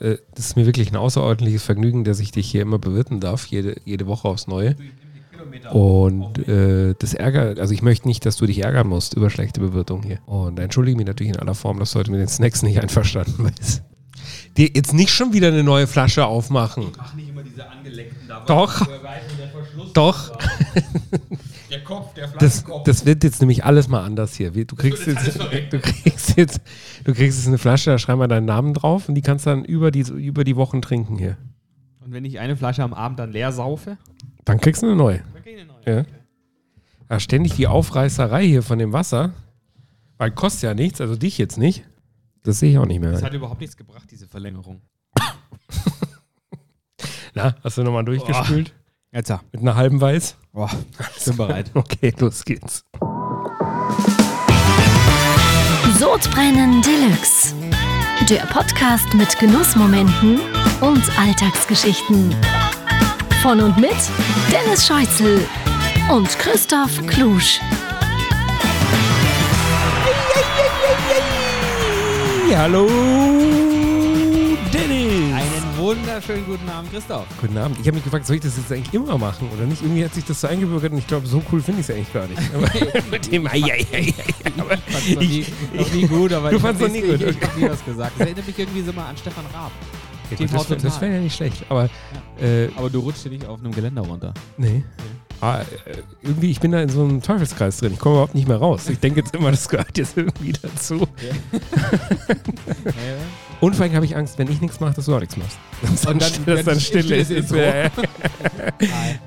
Äh, Das ist mir wirklich ein außerordentliches Vergnügen, dass ich dich hier immer bewirten darf, jede, jede Woche aufs Neue. Und äh, das ärgert, also ich möchte nicht, dass du dich ärgern musst über schlechte Bewirtung hier. Und entschuldige mich natürlich in aller Form, dass du heute mit den Snacks nicht einverstanden bist. Dir jetzt nicht schon wieder eine neue Flasche aufmachen. Mach nicht immer diese angeleckten da. Doch. Doch. Der Kopf, der Das, Flaschenkopf. das wird jetzt nämlich alles mal anders hier. Wie- Du kriegst, jetzt du, kriegst jetzt, du kriegst jetzt eine Flasche, da schreib mal deinen Namen drauf und die kannst du dann über die, über die Wochen trinken hier. Und wenn ich eine Flasche am Abend dann leer saufe, Dann kriegst du eine neue. dann krieg ich eine neue. Ja. Ja, ständig die Aufreißerei hier von dem Wasser. Weil kostet ja nichts, also dich jetzt nicht. Das sehe ich auch nicht Das mehr. hat überhaupt nichts gebracht, diese Verlängerung. Na, hast du nochmal durchgespült? Jetzt ja. Mit einer halben Weiß? Boah, bin bereit. Okay, los geht's. Sodbrennen Deluxe. Der Podcast mit Genussmomenten und Alltagsgeschichten. Von und mit Dennis Scheuzel und Christoph Klusch. Hallo, wunderschönen guten Abend, Christoph. Guten Abend. Ich habe mich gefragt, soll ich das jetzt eigentlich immer machen oder nicht? Irgendwie hat sich das so eingebürgert und ich glaube, so cool finde ich es eigentlich gar nicht. Aber mit dem, ei, ei, ei, Ich noch nie, ich- noch nie gut, aber Du hab noch nie gut, Ich, ich hab nie was gesagt. Das erinnert mich irgendwie so mal an Stefan Raab. Ja, gut, das wäre ja nicht schlecht. Aber äh, Aber du rutschst dir nicht auf einem Geländer runter. nee. Ah, äh, irgendwie, ich bin da in so einem Teufelskreis drin. Ich komme überhaupt nicht mehr raus. Ich denke jetzt immer, das gehört jetzt irgendwie dazu. Und vor allem habe ich Angst, wenn ich nichts mache, dass du auch nichts machst. Dass Und dann, dann- dass dann Stille ist. Intro. Ja, ja.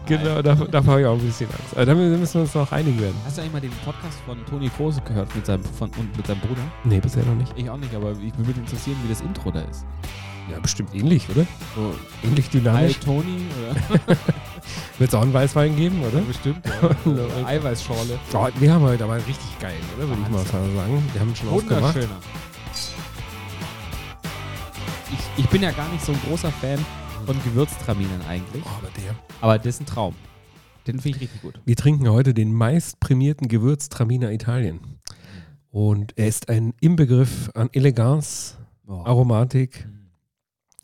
Genau, davor, davor habe ich auch ein bisschen Angst. Aber da müssen wir uns noch einig werden. Hast du eigentlich mal den Podcast von Toni Kroos gehört mit seinem, von, und mit seinem Bruder? Nee, bisher noch nicht. Ich auch nicht, aber ich würde mich interessieren, wie das Intro da ist. Ja, bestimmt ähnlich, oder? So, Ähnlich Hi dynamisch. Toni oder? Wird es auch einen Weißwein geben, oder? bestimmt. Ja. Eiweißschorle. Oh, wir haben heute aber richtig geil, oder? Würde ich mal sagen. Wir haben schon aufgemacht. Wunderschöner. Ich, bin ja gar nicht so ein großer Fan von Gewürztraminen eigentlich. Oh, aber der. Aber das ist ein Traum. Den finde ich richtig gut. Wir trinken heute den meist prämierten Gewürztraminer Italien. Und er ist ein Inbegriff an Eleganz, Boah. Aromatik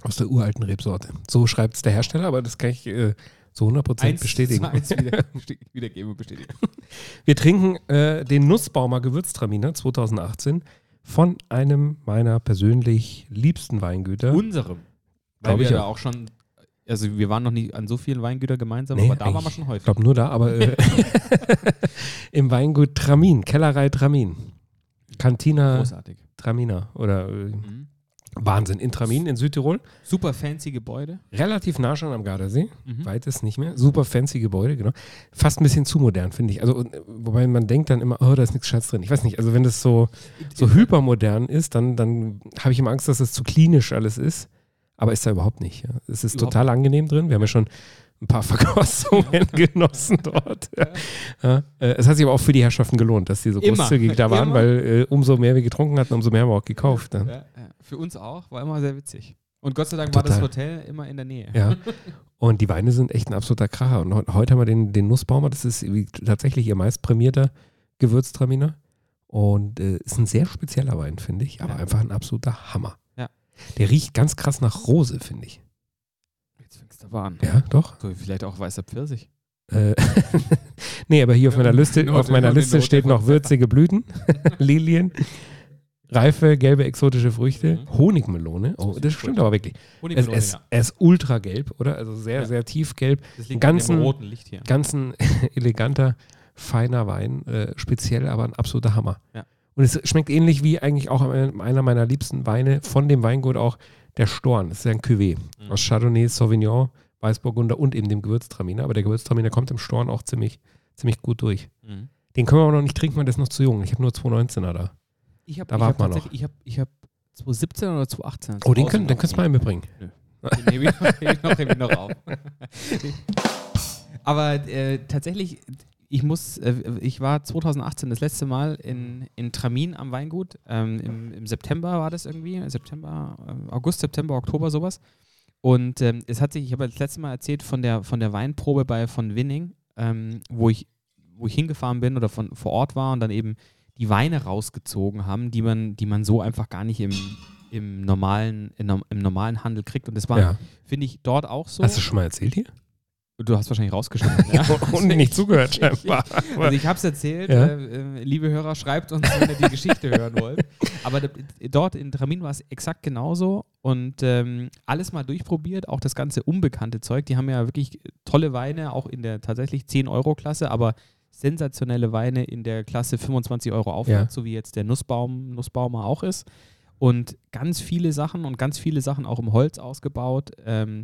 aus der uralten Rebsorte. So schreibt es der Hersteller, aber das kann ich äh, zu 100% Eins bestätigen. eins wieder, wiedergeben und bestätigen. Wir trinken äh, den Nussbaumer Gewürztraminer 2018 von einem meiner persönlich liebsten Weingüter. Unserem. Weil wir ich da auch. schon, also wir waren noch nie an so vielen Weingütern gemeinsam, Nee, aber da waren wir schon Ich häufig. glaube nur da, aber äh, im Weingut Tramin, Kellerei Tramin. Cantina Großartig. Traminer oder äh, Mhm. Wahnsinn. In Tramin in Südtirol. Super fancy Gebäude. Relativ nah schon am Gardasee. Mhm. Weit ist nicht mehr. Super fancy Gebäude, genau. Fast ein bisschen zu modern, finde ich. Also, äh, wobei man denkt dann immer, oh, da ist nichts Schatz drin. Ich weiß nicht, also wenn das so, so hypermodern ist, dann, dann habe ich immer Angst, dass es zu klinisch alles ist. Aber ist da überhaupt nicht. Ja. Es ist Überhaupt total angenehm drin. Wir haben ja schon ein paar Verkostungen genossen dort. Ja. Äh, Es hat sich aber auch für die Herrschaften gelohnt, dass sie so großzügig da waren, Immer. weil äh, umso mehr wir getrunken hatten, umso mehr haben wir auch gekauft. Ja, ja. Für uns auch, war immer sehr witzig. Und Gott sei Dank war Total. das Hotel immer in der Nähe. Ja. Und die Weine sind echt ein absoluter Kracher. Und heu- heute haben wir den, den Nussbaumer, das ist tatsächlich ihr meist prämierter Gewürztraminer. Und äh, ist ein sehr spezieller Wein, finde ich, aber einfach ein absoluter Hammer. Der riecht ganz krass nach Rose, finde ich. An. Ja, doch. So, vielleicht auch weißer Pfirsich. Äh, nee, aber hier auf meiner Liste, Note- auf meiner Note- Liste Note steht noch würzige Blüten, Lilien, reife, gelbe, exotische Früchte, Mhm. Honigmelone. Oh, das stimmt aber wirklich. Es, Honigmelone, es, ja. er ist ultra gelb, oder? Also sehr, Ja. sehr tiefgelb. Das liegt ganzen- an dem roten Licht hier. ganz ein eleganter, feiner Wein, äh, speziell aber ein absoluter Hammer. Ja. Und es schmeckt ähnlich wie eigentlich auch einer meiner liebsten Weine von dem Weingut auch der Storn. Das ist ja ein Cuvée Mhm. aus Chardonnay, Sauvignon, Weißburgunder und eben dem Gewürztraminer. Aber der Gewürztraminer kommt im Storn auch ziemlich, ziemlich gut durch. Mhm. Den können wir aber noch nicht trinken, weil der ist noch zu jung. Ich habe nur 219er da. Ich habe Da ich warten hab wir noch. ich habe ich hab 2017 oder 2018. Oh, den, können, den kannst du mal mitbringen. Den hebe ich, ich, noch, heb ich noch auf. Aber äh, tatsächlich, ich muss, äh, ich war 2018 das letzte Mal in, in Tramin am Weingut. Ähm, im, Im September war das irgendwie, September, äh, August, September, Oktober, sowas. Und ähm, es hat sich, ich habe das letzte Mal erzählt von der, von der Weinprobe bei von Winning, ähm, wo, ich, wo ich hingefahren bin oder von, vor Ort war und dann eben die Weine rausgezogen haben, die man, die man so einfach gar nicht im, im normalen, in, im normalen Handel kriegt. Und das war, Ja. finde ich, dort auch so. Hast du schon mal erzählt hier? Du hast wahrscheinlich rausgeschnitten. ja. Und nicht zugehört scheinbar. Also ich habe es erzählt, Ja. äh, äh, liebe Hörer, schreibt uns, wenn ihr die Geschichte hören wollt. Aber dort in Tramin war es exakt genauso und ähm, alles mal durchprobiert, auch das ganze unbekannte Zeug. Die haben ja wirklich tolle Weine, auch in der tatsächlich 10-Euro-Klasse, aber sensationelle Weine in der Klasse 25 Euro aufwärts, so wie jetzt der Nussbaum, Nussbaumer auch ist. Und ganz viele Sachen und ganz viele Sachen auch im Holz ausgebaut. Ähm,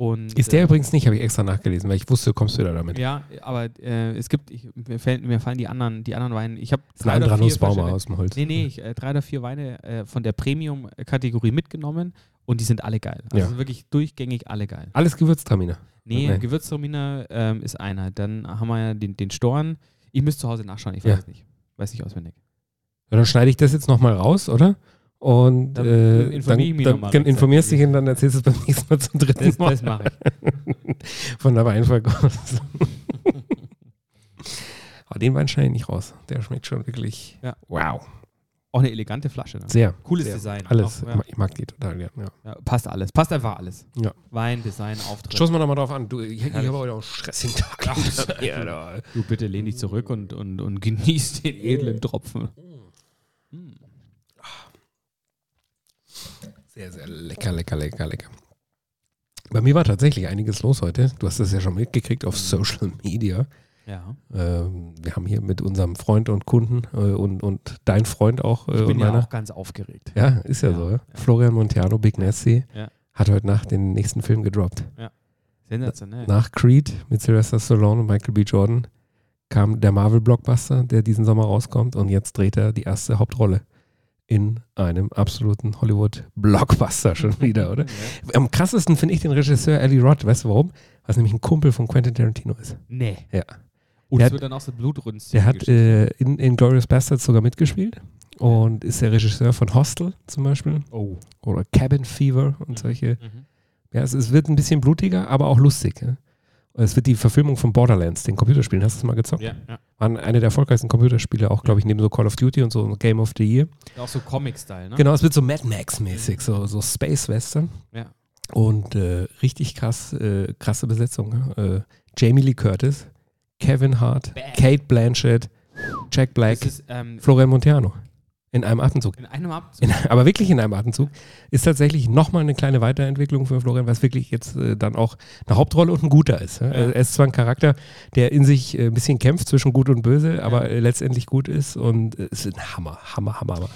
und, Ist der äh, übrigens nicht, habe ich extra nachgelesen, weil ich wusste, du kommst wieder damit. ja, aber äh, es gibt, ich, mir, fallen, mir fallen die anderen, die anderen Weine. Ich habe ist ein anderer Nussbaumer aus dem Holz. Nee, nee, ich, äh, drei oder vier Weine äh, von der Premium-Kategorie mitgenommen und die sind alle geil. Also Ja. wirklich durchgängig alle geil. Alles Gewürztraminer. Nee, Nee. Gewürztraminer ähm, ist einer. Dann haben wir ja den, den Storn. Ich müsste zu Hause nachschauen, ich weiß Ja. es nicht. Weiß nicht auswendig. Ja, dann schneide ich das jetzt nochmal raus, oder? Und Dann äh, dann, ich mich dann, mal dann informierst dich und dann erzählst du es beim nächsten Mal zum dritten Das, Mal. das mache ich. Von der Weinverkostung. Aber den Wein schneide ich nicht raus. Der schmeckt schon wirklich Ja. wow. Auch eine elegante Flasche. Ne? Sehr. Cooles sehr. Design. Alles. Auch, ja. Ich mag die total. Ja. Ja, passt alles. Passt einfach alles. Ja. Wein, Design, Auftritt. Stoßen wir nochmal drauf an. Du, ich, ich habe heute auch stressigen Tag. Du bitte lehn dich zurück und, und, und genieß den edlen Tropfen. Sehr, sehr lecker, lecker, lecker, lecker. Bei mir war tatsächlich einiges los heute. Du hast das ja schon mitgekriegt auf Social Media. Ja. Ähm, wir haben hier mit unserem Freund und Kunden äh, und, und dein Freund auch äh, Ich und bin ja meiner. auch ganz aufgeregt. Ja, ist ja, Ja, so. Ja? ja. Florian Montiano, Big Nasty, Ja. hat heute Nacht den nächsten Film gedroppt. Sensationell. Nach Creed mit Sylvester Stallone und Michael B. Jordan kam der Marvel-Blockbuster, der diesen Sommer rauskommt und jetzt dreht er die erste Hauptrolle in einem absoluten Hollywood-Blockbuster schon wieder, oder? Ja. Am krassesten finde ich den Regisseur Eli Roth. Weißt du warum? Was nämlich ein Kumpel von Quentin Tarantino ist. Nee. Ja. Und es hat- wird dann auch so blutrünstig. Der hat äh, in, in Glorious Bastards sogar mitgespielt und ist der Regisseur von Hostel zum Beispiel oh. oder Cabin Fever und solche. Mhm. Ja, es, es wird ein bisschen blutiger, aber auch lustig. Ja? Es wird die Verfilmung von Borderlands, den Computerspielen. Hast du das mal gezockt? Ja, ja. Waren eine der erfolgreichsten Computerspiele, auch glaube ich, neben so Call of Duty und so Game of the Year. Auch so Comic-Style, ne? Genau, es wird so Mad Max-mäßig, so, so Space Western. Ja. Und äh, richtig krass, äh, krasse Besetzung. Äh, Jamie Lee Curtis, Kevin Hart, Bam. Kate Blanchett, Jack Black, ist ähm, Florian Montiano. In einem Atemzug. in einem Abzug. In, aber wirklich in einem Atemzug. Ist tatsächlich nochmal eine kleine Weiterentwicklung für Florian, es wirklich jetzt äh, dann auch eine Hauptrolle und ein guter ist. Ja? Ja. Er ist zwar ein Charakter, der in sich äh, ein bisschen kämpft zwischen Gut und Böse, aber äh, letztendlich gut ist und äh, es ist ein Hammer, Hammer, Hammer, Hammer.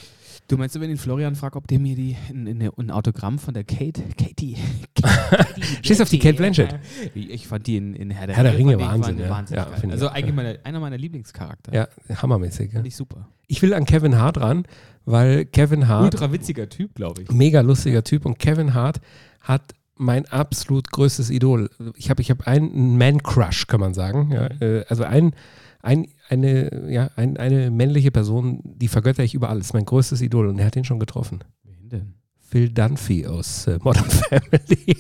Du meinst, wenn ich den Florian fragt, ob der mir die, ein, ein, Autogramm von der Kate, Katie, Katie du auf die Kate Blanchett? Ich, fand die in, in Herr der, Herr der Ringe, Wahnsinn, ja. wahnsinnig Ja, Also eigentlich ja. meine, einer meiner Lieblingscharakter. Ja, hammermäßig. Ja. Finde ich super. Ich will an Kevin Hart ran, weil Kevin Hart, Ultra witziger Typ, glaube ich. mega lustiger Typ und Kevin Hart hat mein absolut größtes Idol. Ich habe ich hab einen Man-Crush, kann man sagen. Ja, äh, also ein, ein, eine, ja, ein, eine männliche Person, die vergötter ich über alles. Mein größtes Idol und er hat ihn schon getroffen. Wen denn? Phil Dunphy aus äh, Modern Family.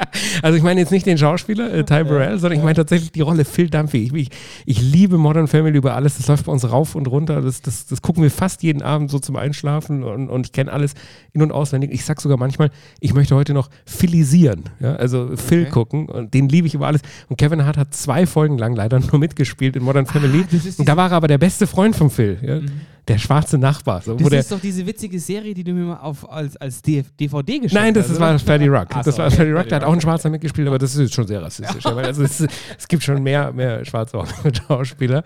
also ich meine jetzt nicht den Schauspieler, äh, Ty Burrell, sondern ich meine tatsächlich die Rolle Phil Dunphy. Ich, ich, ich liebe Modern Family über alles. Das läuft bei uns rauf und runter. Das, das, das gucken wir fast jeden Abend so zum Einschlafen und, und ich kenne alles in- und auswendig. Ich sag sogar manchmal, ich möchte heute noch Philisieren. Ja? Also Phil Okay. gucken und den liebe ich über alles. Und Kevin Hart hat zwei Folgen lang leider nur mitgespielt in Modern Family. das ist und da war er aber der beste Freund von Phil. Ja? Der schwarze Nachbar. So, Das der, ist doch diese witzige Serie, die du mir mal auf, als, als DVD geschickt Nein, das, hast. das war Fatty Rock. Ach das so, war okay. Fatty Rock, da hat Fatty auch ein. Schwarzer mitgespielt, aber das ist jetzt schon sehr rassistisch. ja, also es, es gibt schon mehr, mehr schwarze Hollywood-Schauspieler.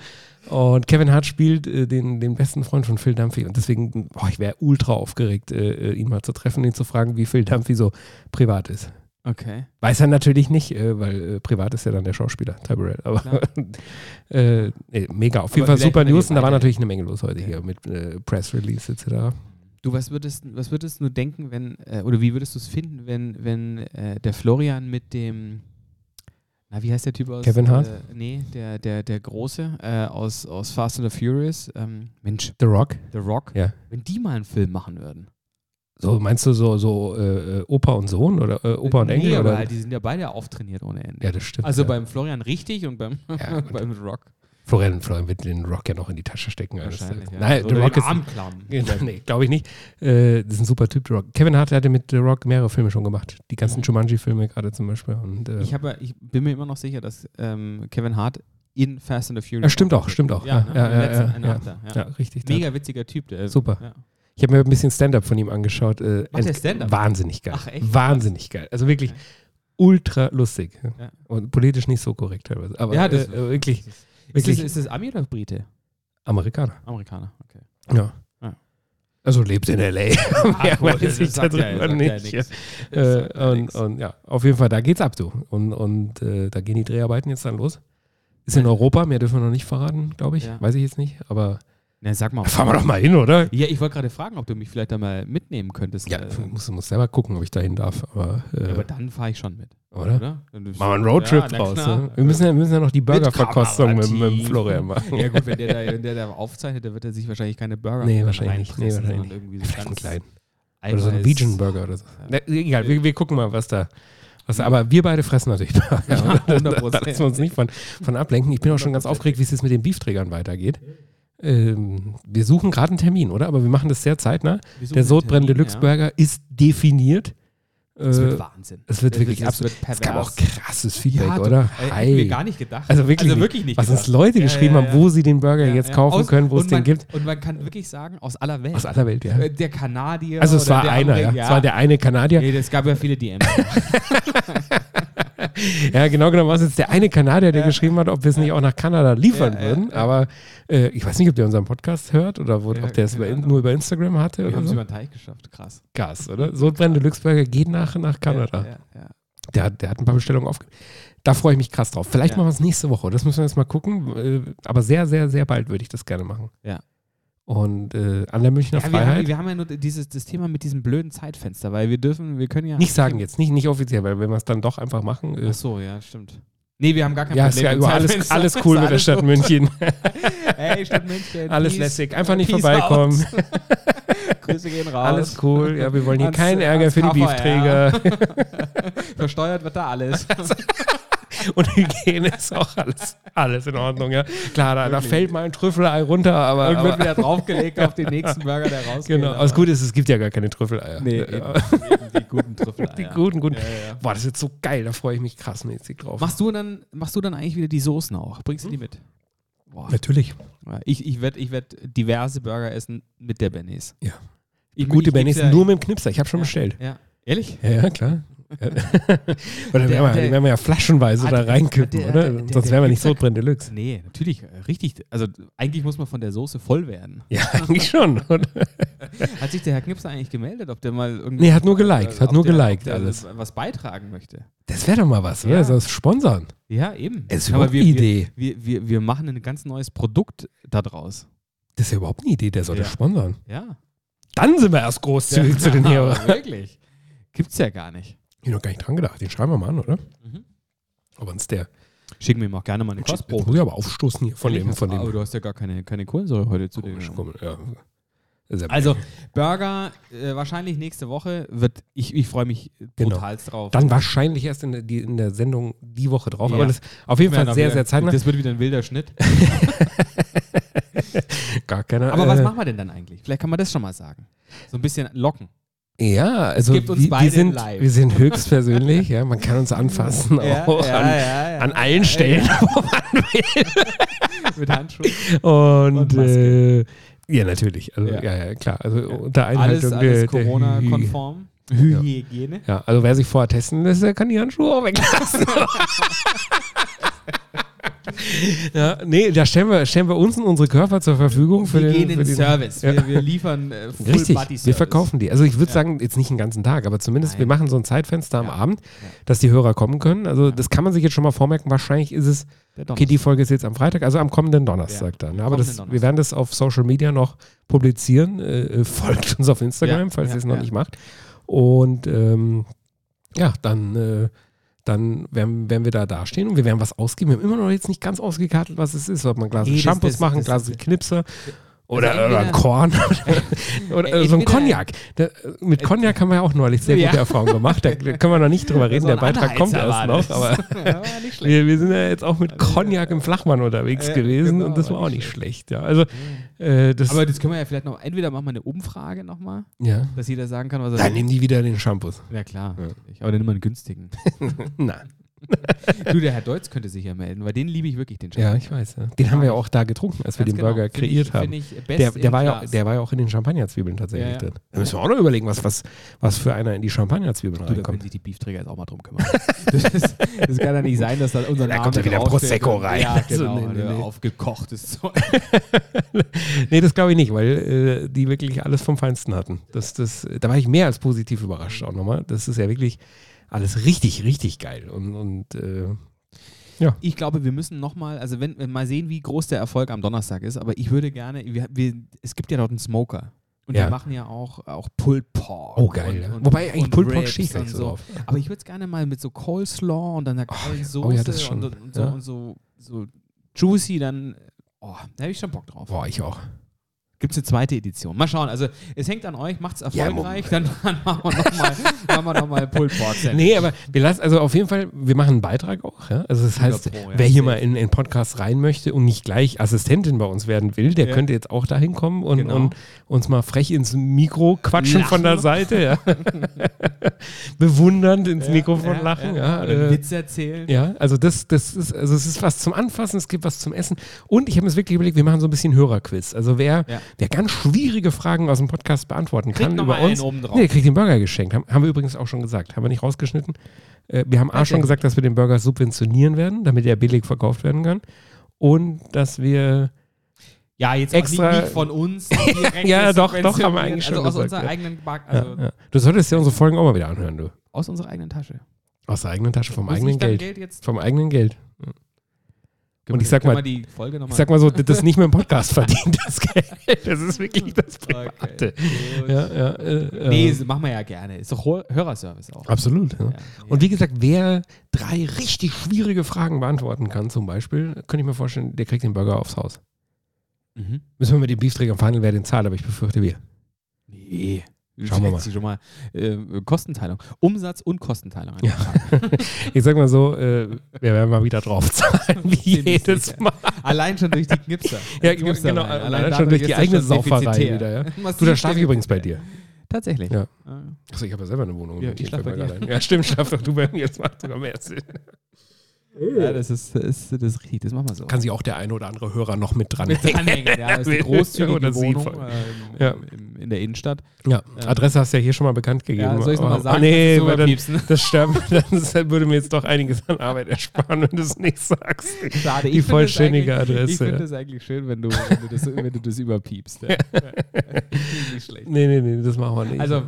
Und Kevin Hart spielt äh, den, den besten Freund von Phil Dunphy. Und deswegen, boah, ich wäre ultra aufgeregt, äh, äh, ihn mal zu treffen, ihn zu fragen, wie Phil Dunphy so privat ist. Okay. Weiß er natürlich nicht, äh, weil äh, privat ist ja dann der Schauspieler, Ty Burrell. Aber äh, mega. Auf jeden Aber Fall super News und da war natürlich eine Menge los heute Ja. hier mit Press Release etc. Du, was würdest, was würdest du denken, wenn, äh, oder wie würdest du es finden, wenn, wenn äh, der Florian mit dem, na, wie heißt der Typ aus? Kevin Hart? Äh, nee, der, der, der Große äh, aus, aus Fast and the Furious, ähm, Mensch, The Rock. The Rock, Ja. wenn die mal einen Film machen würden. So, meinst du so, so äh, Opa und Sohn oder äh, Opa und nee, Enkel? aber Oder? halt, die sind ja beide auftrainiert ohne Ende. Ja, das stimmt. also ja. beim Florian richtig und beim, Ja, gut. beim Rock. Florian wird den Rock ja noch in die Tasche stecken. alles. Wahrscheinlich, ja. Nein, The Rock ist. Nee, glaube ich nicht. Äh, das ist ein super Typ, The Rock. Kevin Hart hatte mit The Rock mehrere Filme schon gemacht. Die ganzen Jumanji-Filme gerade zum Beispiel. Und, äh, Ich, hab, ich bin mir immer noch sicher, dass ähm, Kevin Hart in Fast and the Furious. ja, stimmt auch, stimmt auch. Ja, Ja, ne? ja, ja, richtig. Mega witziger Typ. Der, Super. Ich habe mir ein bisschen Stand-up von ihm angeschaut. Äh, Macht der Stand-up? Wahnsinnig geil. Ach, echt? Wahnsinnig geil. Also wirklich ultra lustig. Und politisch nicht so korrekt teilweise. Aber Ja, das- äh, wirklich Ist es, Wirklich? ist es Ami oder Brite? Amerikaner. Amerikaner, okay. Ja. Ja. Also lebt in L.A. Mehr gut, weiß das ich darüber ja nicht. Das Äh, und, ja, auf jeden Fall, da geht's ab, du. Und, und äh, da gehen die Dreharbeiten jetzt dann los. Ist in Europa, mehr dürfen wir noch nicht verraten, glaube ich. Weiß ich jetzt nicht. Aber Ne, sag mal. da fahren wir doch mal hin, oder? Ja, ich wollte gerade fragen, ob du mich vielleicht da mal mitnehmen könntest. Ja, äh, ich muss, muss selber gucken, ob ich da hin darf. Aber, äh, aber dann fahre ich schon mit. oder? Oder? Machen wir einen Roadtrip Ja, na draus. Ne? Wir, müssen ja, wir müssen ja noch die Burgerverkostung mit, mit, Florian machen. Ja gut, wenn der, da, wenn der da aufzeichnet, dann wird er sich wahrscheinlich keine Burger Nee, wahrscheinlich nicht. Nee, wahrscheinlich irgendwie so Vielleicht einen ganz kleinen. Oder so ein Eiweiß- Vegan Burger oder so. Ja. Na, egal, wir, wir gucken mal, was da. Was da aber wir beide fressen natürlich Burger. Ja, da, 100%. da lassen wir uns nicht von, von ablenken. Ich bin auch schon ganz aufgeregt, wie es jetzt mit den Beefträgern weitergeht. Ähm, wir suchen gerade einen Termin, oder? Aber wir machen das sehr zeitnah. Der Sodbrennen Deluxe ja. Burger ist definiert. Äh, wird Wahnsinn. es wird wirklich das absolut. wird Es gab auch krasses Feedback, Ja, oder? Äh, Hi. hätten wir gar nicht gedacht. Also wirklich, also nicht. wirklich nicht was uns. Leute Ja, geschrieben ja, haben, ja. wo sie den Burger Ja, jetzt ja. kaufen Aus- können, wo es den gibt. Und man kann wirklich sagen, aus aller Welt. Aus aller Welt, ja. Äh, Der Kanadier. Also es war einer, ja. Es war der eine Kanadier. Nee, es gab ja viele DMs. Ja, genau genommen war es jetzt der eine Kanadier, der geschrieben hat, ob wir es nicht auch nach Kanada liefern Ja, ja, würden. ja. Aber äh, ich weiß nicht, ob der unseren Podcast hört oder wo, Ja, ob der es nur über Instagram hatte Wir haben es so. über den Teich geschafft. Krass. Gas, oder? So brennende Luxburger geht nach, nach Kanada. Ja, ja. Der, hat- der hat ein paar Bestellungen aufgegeben. Da freue ich mich krass drauf. Vielleicht machen wir es nächste Woche. Das müssen wir jetzt mal gucken. Äh, aber sehr, sehr, sehr bald würde ich das gerne machen. Ja. Und äh, an der Münchner Ja, wir, Freiheit. haben, wir haben ja nur dieses das Thema mit diesem blöden Zeitfenster, weil wir dürfen, wir können ja. nicht sagen jetzt, nicht, nicht offiziell, weil wenn wir es dann doch einfach machen. Äh, Ach so, ja, stimmt. Nee, wir haben gar kein ja, ist Problem. ja mit über alles, alles Ist cool mit der Stadt. München. Hey, Stadt München. Alles lässig. Einfach nicht vorbeikommen. Grüße gehen raus. Alles cool. Ja, wir wollen hier Ans- keinen Ärger für die. Beefträger. Versteuert wird da alles. Und Hygiene ist auch alles, alles in Ordnung. Ja. Klar, da, da fällt mal ein Trüffelei runter, aber. Und wird wieder draufgelegt auf den nächsten Burger, der rausgeht. genau. Aber das Gute ist, es gibt ja gar keine Trüffeleier. Nee, Ja. eben, eben die guten Trüffel. Die guten, guten. Ja, ja. Boah, das ist jetzt so geil, da freue ich mich krassmäßig drauf. Machst du dann, machst du dann eigentlich wieder die Soßen auch? Bringst du die mit? Boah. Natürlich. Ich, ich werde ich werd diverse Burger essen mit der Benny's. Ja. Ich, Gute ich ja- nur mit dem Knipser. Ich habe schon ja, bestellt. Ja. Ehrlich? Ja, ja, klar. Oder werden wir, der- werden wir ja flaschenweise Ah, da der- reinkippen, der- oder? der- Sonst der wären wir nicht so drin Deluxe. Nee, natürlich. äh, Richtig. Also eigentlich muss man von der Soße voll werden. Ja, eigentlich schon. Oder? Hat sich der Herr Knipser eigentlich gemeldet, ob der mal irgendwie. Nee, hat nur geliked, hat ob nur der- geliked der alles. Was beitragen möchte. Das wäre doch mal was, oder? Ja. Das Sponsern. Ja, eben. Es ist Aber überhaupt wir, eine Idee. Wir, wir, wir, machen ein ganz neues Produkt daraus. Das ist ja überhaupt eine Idee, der sollte Ja. sponsern. Ja. Dann sind wir erst großzügig zu den aber Wirklich. Gibt's ja gar nicht. Ich habe noch gar nicht dran gedacht. Den schreiben wir mal an, oder? Mhm. Aber uns der. Schicken wir ihm auch gerne mal eine Kostprobe. muss ich aber aufstoßen hier von Ehrlich, dem. Von du- dem Aber du hast ja gar keine, keine Kohlensäure heute zu dir. Ja. Ja Also, Burger äh, wahrscheinlich nächste Woche wird. Ich, ich freue mich Genau. brutalst drauf. dann wahrscheinlich erst in der, die, in der Sendung die Woche drauf. Ja. Aber das auf jeden Ja, Fall sehr, wieder- sehr zeitnah. Das wird wieder ein wilder Schnitt. Gar keine. Aber äh, was machen wir denn dann eigentlich? Vielleicht kann man das schon mal sagen. So ein bisschen locken. Ja, also wir, wir, sind, live. wir sind höchstpersönlich. ja, man kann uns anfassen auch an, ja, an allen Stellen, wo man Mit Handschuhen. Und, Und äh, ja, natürlich. Also, ja. Ja. ja, klar. Also unter Alles, Einhaltung der, alles der Corona-konform. Hygiene. Ja, also wer sich vorher testen lässt, der kann die Handschuhe auch weglassen. Ja, nee, da stellen wir, stellen wir uns und unsere Körper zur Verfügung für wir den, gehen für in den Service. Ja. Wir, wir liefern äh, Full Richtig, Body wir Service. verkaufen die. Also ich würde Ja. sagen, jetzt nicht den ganzen Tag, aber zumindest wir Nein. machen so ein Zeitfenster am. Abend, dass die Hörer kommen können. Also das kann man sich jetzt schon mal vormerken. Wahrscheinlich ist es, okay, die Folge ist jetzt am Freitag, also am kommenden Donnerstag dann. Aber das, kommenden wir werden das auf Social Media noch publizieren. Äh, äh, folgt uns auf Instagram, falls ihr es noch nicht macht. Und ähm, ja, dann, äh, dann werden, werden wir da dastehen und wir werden was ausgeben. Wir haben immer noch jetzt nicht ganz ausgekartet, was es ist. Ob man Glas Nee, das- Shampoos das- machen, Glas Knipser Oder, Also oder ein Korn. oder äh, so ein Cognac. Da, mit Cognac haben wir ja auch neulich sehr Ja. gute Erfahrungen gemacht. Da, da können wir noch nicht drüber reden. So Der Beitrag kommt erst noch. Aber ja, schlecht. wir, wir sind ja jetzt auch mit Cognac im Flachmann unterwegs Ja, gewesen genau, und das war auch nicht nicht schlecht. Ja. Also, äh, das, Aber das können wir ja vielleicht noch, entweder machen wir eine Umfrage nochmal, ja. dass jeder sagen kann, was er Dann nehmen die wieder den Shampoos. Ja klar, Ja. aber dann immer einen günstigen. Na, du, der Herr Deutz könnte sich ja melden, weil den liebe ich wirklich, den ja, ich weiß. Ja. Den haben wir ja auch da getrunken, als wir den genau. Burger Find kreiert ich, haben. Der, der, war ja, der war ja auch in den Champagnerzwiebeln tatsächlich Ja, drin. Da müssen wir auch noch überlegen, was, was, was für einer in die Champagnerzwiebeln Du, da können reinkommt. sich die Beefträger jetzt auch mal drum kümmern. das, ist, das kann ja nicht sein, dass da unser Da Name kommt ja wieder Prosecco rein. Ja, Also, genau. nee, nee, nee. Aufgekochtes Zeug. Nee, das glaube ich nicht, weil äh, die wirklich alles vom Feinsten hatten. Das, das, da war ich mehr als positiv überrascht auch nochmal. Das ist ja wirklich alles richtig, richtig geil. Und, und äh, Ich glaube, wir müssen nochmal, also wenn, wenn mal sehen, wie groß der Erfolg am Donnerstag ist, aber ich würde gerne, wir, wir, es gibt ja dort einen Smoker. Und Ja. wir machen ja auch, auch Pulled Pork. oh geil. Und, ja. und, Wobei eigentlich Pulled Pork stehe ich nicht so so. drauf. Aber ich würde es gerne mal mit so Coleslaw und dann einer geilen ja. Soße Oh ja, das schon. und, und, so, Ja. und so, so juicy, dann, oh, da habe ich schon Bock drauf. Boah, ich auch. Gibt es eine zweite Edition? Mal schauen. Also, es hängt an euch, macht es Ja, erfolgreich, dann, dann machen wir nochmal noch mal Sandwich. Nee, aber wir lassen, also auf jeden Fall, wir machen einen Beitrag auch. Ja? Also das heißt, Pro, ja, wer hier mal in den Podcast rein möchte und nicht gleich Assistentin bei uns werden will, der Ja. könnte jetzt auch dahin kommen und, Genau. und uns mal frech ins Mikro quatschen Lachen. von der Seite. Ja. Bewundernd ins Ja, Mikrofon ja, lachen. ja. Ja, äh, Witz erzählen. Ja, also das, das ist, also es ist was zum Anfassen, es gibt was zum Essen. Und ich habe mir wirklich überlegt, wir machen so ein bisschen Hörerquiz. Also wer, Ja. Wer ganz schwierige Fragen aus dem Podcast beantworten Kriegt kann über uns, oben drauf. nee, der kriegt den Burger geschenkt. Haben, haben wir übrigens auch schon gesagt. Haben wir nicht rausgeschnitten. Äh, wir haben A schon Okay. gesagt, dass wir den Burger subventionieren werden, damit er billig verkauft werden kann. Und dass wir Ja, jetzt Extra- nicht, nicht von uns. Ja, doch, doch, haben wir eigentlich schon Also aus gesagt, unserer ja. eigenen Back, also ja, ja. Du solltest ja unsere Folgen auch mal wieder anhören, du. aus unserer eigenen Tasche. Aus der eigenen Tasche, vom Muss eigenen Geld. Geld jetzt? Vom eigenen Geld. Können ich sag mal- die Folge noch Ich sag mal so, das ist nicht mit dem Podcast verdient, das Geld. Das ist wirklich das Private. Okay. Ja, ja, äh, Nee, äh, das machen wir ja gerne. Ist doch Hör- Hörerservice auch. absolut. Ja. Und wie gesagt, wer drei richtig schwierige Fragen beantworten kann, zum Beispiel, könnte ich mir vorstellen, der kriegt den Burger aufs Haus. Mhm. Müssen wir mit dem Beefträger verhandeln, wer den zahlt, aber ich befürchte wir. Nee. Schauen wir mal. Schon mal äh, Kostenteilung. Umsatz und Kostenteilung. Ja. Ich sag mal so, äh, wir werden mal wieder drauf zahlen, wie jedes. Mal. Allein schon durch die Knipser. Ja, Knipser genau, rein. allein schon durch die eigene Sauferei wieder, ja. Du, da schlafe ich übrigens bei dir. Tatsächlich. Ja. Ah. Achso, ich habe ja selber eine Wohnung. Ja, ich dem schlaf bei dir. rein. Ja, stimmt, schlaf doch du bei mir. Jetzt macht sogar mehr Sinn. Ja, das ist, das ist, das ist richtig. Das machen wir so. Kann sich auch der eine oder andere Hörer noch mit dran dranhängen. Ja, das ist eine großzügige Wohnung ähm, Ja. in der Innenstadt. Ja, Ja. Adresse hast du ja hier schon mal bekannt gegeben. Ja, soll ich nochmal Aber- sagen? Oh, nee, weil dann, das sterben, das würde mir jetzt doch einiges an Arbeit ersparen, wenn du es nicht sagst. Schade. Die vollständige das Adresse, Ich finde das eigentlich schön, wenn du, wenn du, das, wenn du das überpiepst. Ja. nicht schlecht. Nee, nee, nee, das machen wir nicht. Also äh,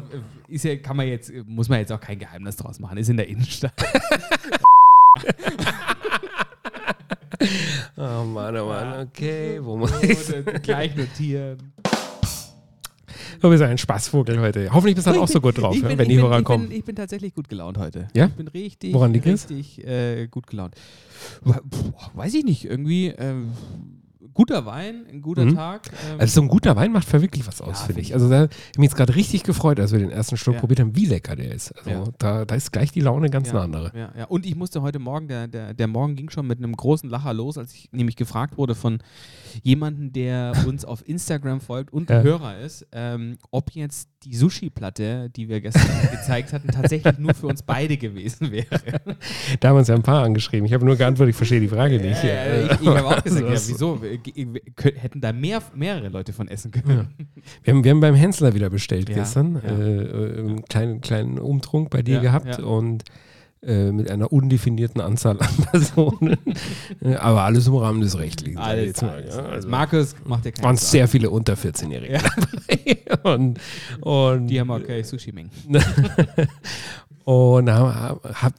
ist ja, kann man jetzt, muss man jetzt auch kein Geheimnis draus machen. Ist in der Innenstadt. oh Mann, oh Mann, okay. Wo muss ich gleich notieren. Du bist ein Spaßvogel heute. Hoffentlich bist du dann auch so gut drauf, ja, bin, wenn die bin, Hörer ich kommen. Bin, ich bin tatsächlich gut gelaunt heute. Ja? Ich bin richtig, Woran liegt richtig äh, gut gelaunt. Boah, weiß ich nicht, irgendwie ähm, guter Wein, ein guter Mhm. Tag. Ähm, Also so ein guter Wein macht für wirklich was aus, Ja, finde ich. Also da habe ich mich jetzt gerade richtig gefreut, als wir den ersten Schluck Ja. probiert haben, wie lecker der ist. Also Ja. da, da ist gleich die Laune ganz eine andere. Ja. Und ich musste heute Morgen, der, der, der Morgen ging schon mit einem großen Lacher los, als ich nämlich gefragt wurde von jemandem, der uns auf Instagram folgt und Hörer ist, ähm, ob jetzt die Sushi-Platte, die wir gestern gezeigt hatten, tatsächlich nur für uns beide gewesen wäre. Da haben uns ja ein paar angeschrieben. Ich habe nur geantwortet, ich verstehe die Frage nicht. Ja, ja, ich ich habe auch gesagt, ja, Was- wieso? Hätten da mehr, mehrere Leute von essen können. Wir haben, wir haben beim Hensler wieder bestellt gestern. Äh, äh, einen kleinen, kleinen Umtrunk bei dir gehabt und äh, mit einer undefinierten Anzahl an Personen. Äh, Aber alles im Rahmen des Rechtlichen. Alles, mal, alles, ja. alles. Also Markus macht ja waren keinen sehr viele unter 14-Jährige Ja. dabei. und, und, Die haben okay Sushi-Mengen. und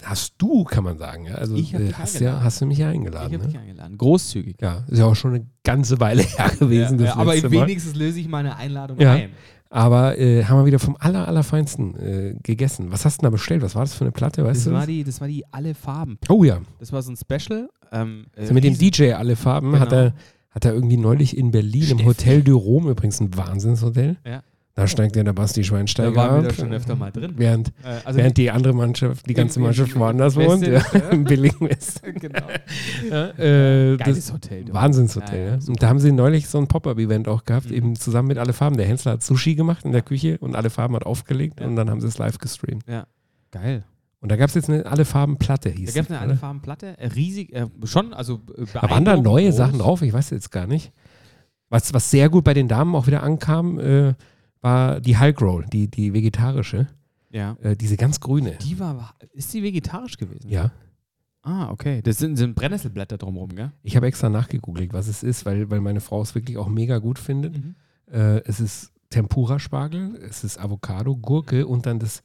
hast du, kann man sagen, ja, also äh, hast, ja, eingeladen. hast du mich ja Ich eingeladen. habe Ne? dich eingeladen. Großzügig. Ja, ist ja auch schon eine ganze Weile her gewesen. Ja, ja, aber wenigstens löse ich meine Einladung ein. Aber äh, haben wir wieder vom aller, allerfeinsten äh, gegessen. Was hast du denn da bestellt? Was war das für eine Platte? Weißt Das du war, das? die, das war die Alle Farben. Oh ja. Das war so ein Special. Ähm, äh, Also mit dem DJ alle Farben hat Genau. er Hat er irgendwie neulich in Berlin im Steffi. Hotel du Rome, übrigens ein Wahnsinnshotel. Ja. Da steigt ja der Basti Schweinsteiger Da waren wir ab, schon öfter mal drin. Während, Äh, also während die andere Mannschaft, die ganze Mannschaft woanders wohnt, ja, ja. im billigen Westen. genau. Ja, äh, Geiles das Hotel. Wahnsinnshotel. Ja, Ja, ja, Und da haben sie neulich so ein Pop-Up-Event auch gehabt, Mhm. eben zusammen mit alle Farben. Der Hensler hat Sushi gemacht in der Küche und alle Farben hat aufgelegt Ja. und dann haben sie es live gestreamt. Geil. Und da gab es jetzt eine alle Farben Platte, hieß Da gab es eine die, oder? alle-Farben-Platte. Äh, riesig, äh, schon, also äh, Da waren da neue groß. Sachen drauf, ich weiß jetzt gar nicht. Was, was sehr gut bei den Damen auch wieder ankam, äh, war die Hulk Roll, die, die vegetarische, Ja. äh, diese ganz grüne. Die war, ist die vegetarisch gewesen? Ja, Ah, okay. Das sind, sind Brennnesselblätter drumherum, gell? ich habe extra nachgegoogelt, was es ist, weil, weil meine Frau es wirklich auch mega gut findet. Äh, es ist Tempura-Spargel, es ist Avocado, Gurke und dann das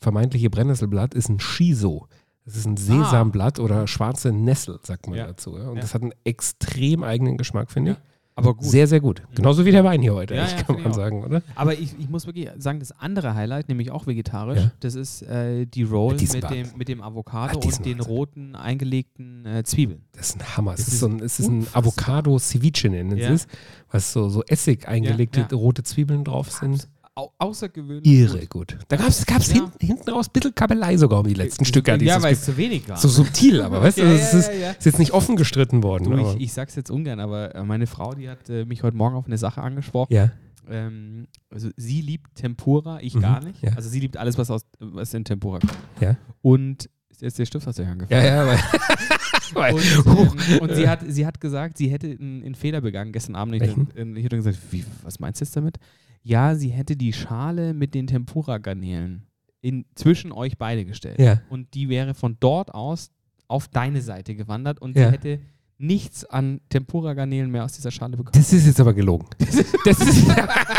vermeintliche Brennnesselblatt ist ein Shiso. Das ist ein Sesamblatt oder schwarze Nessel, sagt man Ja. dazu. Ja? Und Ja. das hat einen extrem eigenen Geschmack, finde ich. Aber gut. Sehr, sehr gut. Genauso wie der Wein hier heute, Ja, ja, kann man auch. sagen, oder? Aber ich, ich muss wirklich sagen, das andere Highlight, nämlich auch vegetarisch, Ja. das ist äh, die Roll mit, dem, mit dem Avocado sind und den Wahnsinn. roten eingelegten äh, Zwiebeln. Das ist ein Hammer. Es ist, so ein, es ist ein. Avocado-Ceviche nennen sie es, was so, so Essig eingelegte rote Zwiebeln drauf sind. Au außergewöhnlich. Irre gut. Da gab es Ja. hinten, hinten raus ein bisschen Kabelei sogar um die letzten Stücke. Ja, weil es zu wenig war. so subtil, aber weißt du, Ja, ja, ist, ja, ist jetzt nicht offen gestritten worden. Du, ich, ich sag's jetzt ungern, aber äh, meine Frau, die hat äh, mich heute Morgen auf eine Sache angesprochen. ja, Ähm, also sie liebt Tempura, ich Mhm, gar nicht. Also sie liebt alles, was aus was in Tempura kommt. Ja. Und ist jetzt der Stift aus der Hand gefallen. ja, ja, weil, Und, ähm, und sie, hat, sie hat gesagt, sie hätte einen, einen Fehler begangen gestern Abend. Ich, dann- ich habe dann gesagt, wie, was meinst du jetzt damit? Ja, sie hätte die Schale mit den Tempura-Garnelen in, zwischen euch beide gestellt. ja. Und die wäre von dort aus auf deine Seite gewandert und Ja. sie hätte nichts an Tempura-Garnelen mehr aus dieser Schale bekommen. Das ist jetzt aber gelogen. Das ist,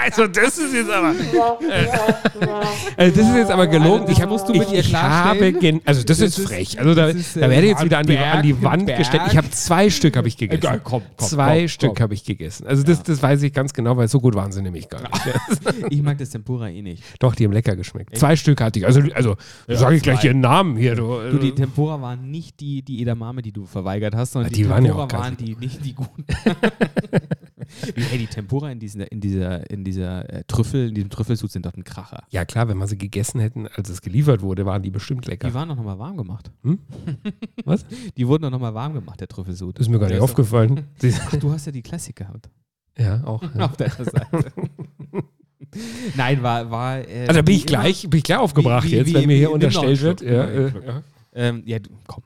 also das ist jetzt aber. Also das ist jetzt aber gelogen. Also ich musst du ich, mit ihr ich klarstellen. habe gen also das, Das ist frech. Also da, ist, da äh, werde ich jetzt wieder an die, an die Wand Berg. gestellt. Ich habe zwei Stück habe ich gegessen. Egal, komm, komm, zwei komm, Stück habe ich gegessen. Also das, das weiß ich ganz genau, weil so gut waren sie nämlich gar nicht. Ja. Ich mag das Tempura eh nicht. Doch, die haben lecker geschmeckt. Zwei Stück hatte ich. Also, also sage ich gleich ihren Namen hier. Du, Du, die Tempura waren nicht die, die Edamame, die du verweigert hast, sondern Ah, die, die waren ja Tempura waren die nicht die guten. Hey, die Tempura in, diesen, in dieser, in dieser äh, Trüffel, in diesem Trüffelsud sind doch ein Kracher. ja klar, wenn wir sie gegessen hätten, als es geliefert wurde, waren die bestimmt lecker. Die waren doch nochmal warm gemacht. Hm? Was? Die wurden doch nochmal warm gemacht, der Trüffelsud. Das ist mir gar nicht aufgefallen. Ach, du hast ja die Klassik gehabt. ja, auch. Ja. Auf deiner Seite. Nein, war. war äh, Also da bin ich gleich, bin ich gleich aufgebracht Wie- wie- jetzt, wie- wenn mir hier unterstellt wird. Ja, äh, ja. Ähm, ja, komm,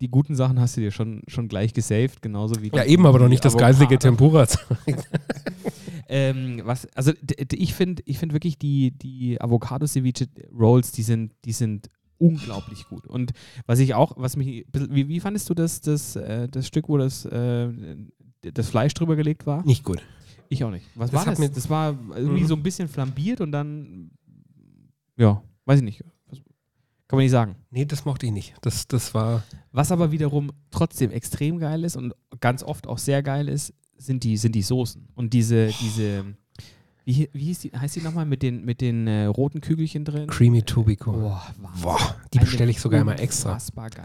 die guten Sachen hast du dir schon, schon gleich gesaved, genauso wie ja, eben, aber noch nicht das geistige. Tempura. Ähm, was, also ich finde ich find wirklich die, die Avocado Ceviche Rolls, die sind, die sind unglaublich gut. Und was ich auch, was mich, wie, wie fandest du das, das, äh, das Stück, wo das, äh, das Fleisch drüber gelegt war? Nicht gut. Ich auch nicht. Was Das war das? das war irgendwie Mhm. so ein bisschen flambiert und dann, ja, weiß ich nicht. Kann man nicht sagen. Nee, das mochte ich nicht. Das, das war. Was aber wiederum trotzdem extrem geil ist und ganz oft auch sehr geil ist, sind die, sind die Soßen. Und diese, diese, wie, wie hieß die, heißt die nochmal mit den, mit den äh, roten Kügelchen drin? Creamy Tubico. Boah. Boah, die bestelle ich sogar immer extra.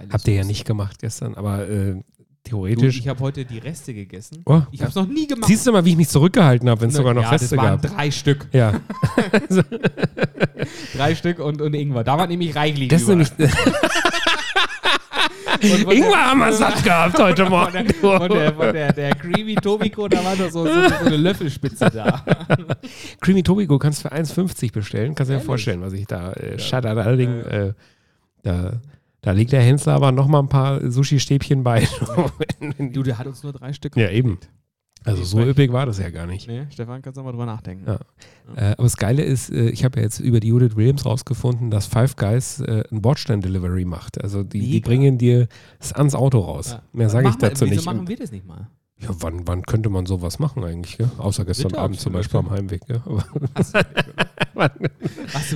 Habt ihr ja nicht gemacht gestern, aber äh, Du, theoretisch. ich habe heute die Reste gegessen. oh, Ich habe es noch nie gemacht. siehst du mal, wie ich mich zurückgehalten habe, wenn es sogar noch ja, Reste das waren gab? drei Stück. Ja, Drei Stück und, und Ingwer. Da war nämlich reichlich. das ist nämlich. Und von Ingwer haben wir satt gehabt heute Von Morgen. der, von der, von der, der Creamy Tobico, da war doch so, so, so eine Löffelspitze da. Creamy Tobico kannst du für 1,50 bestellen. Kannst du dir vorstellen, was ich da äh, Shatterding, äh, da, da legt der Hensler aber noch mal ein paar Sushi-Stäbchen bei. Du, der hat uns nur drei Stück. ja, eben. Also so üppig war das ja gar nicht. Nee, Stefan, kannst du mal drüber nachdenken. Ja. Äh, aber das Geile ist, äh, ich habe ja jetzt über die Judith Williams rausgefunden, dass Five Guys äh, ein Bordstein-Delivery macht. Also die, die bringen dir es ans Auto raus. Ja. Mehr sage ich Machen wir- dazu wieso nicht. machen wir das nicht mal? Ja, wann, wann könnte man sowas machen eigentlich? Gell? Außer gestern Mittags Abend zum Beispiel am Heimweg. Gell? Du, wann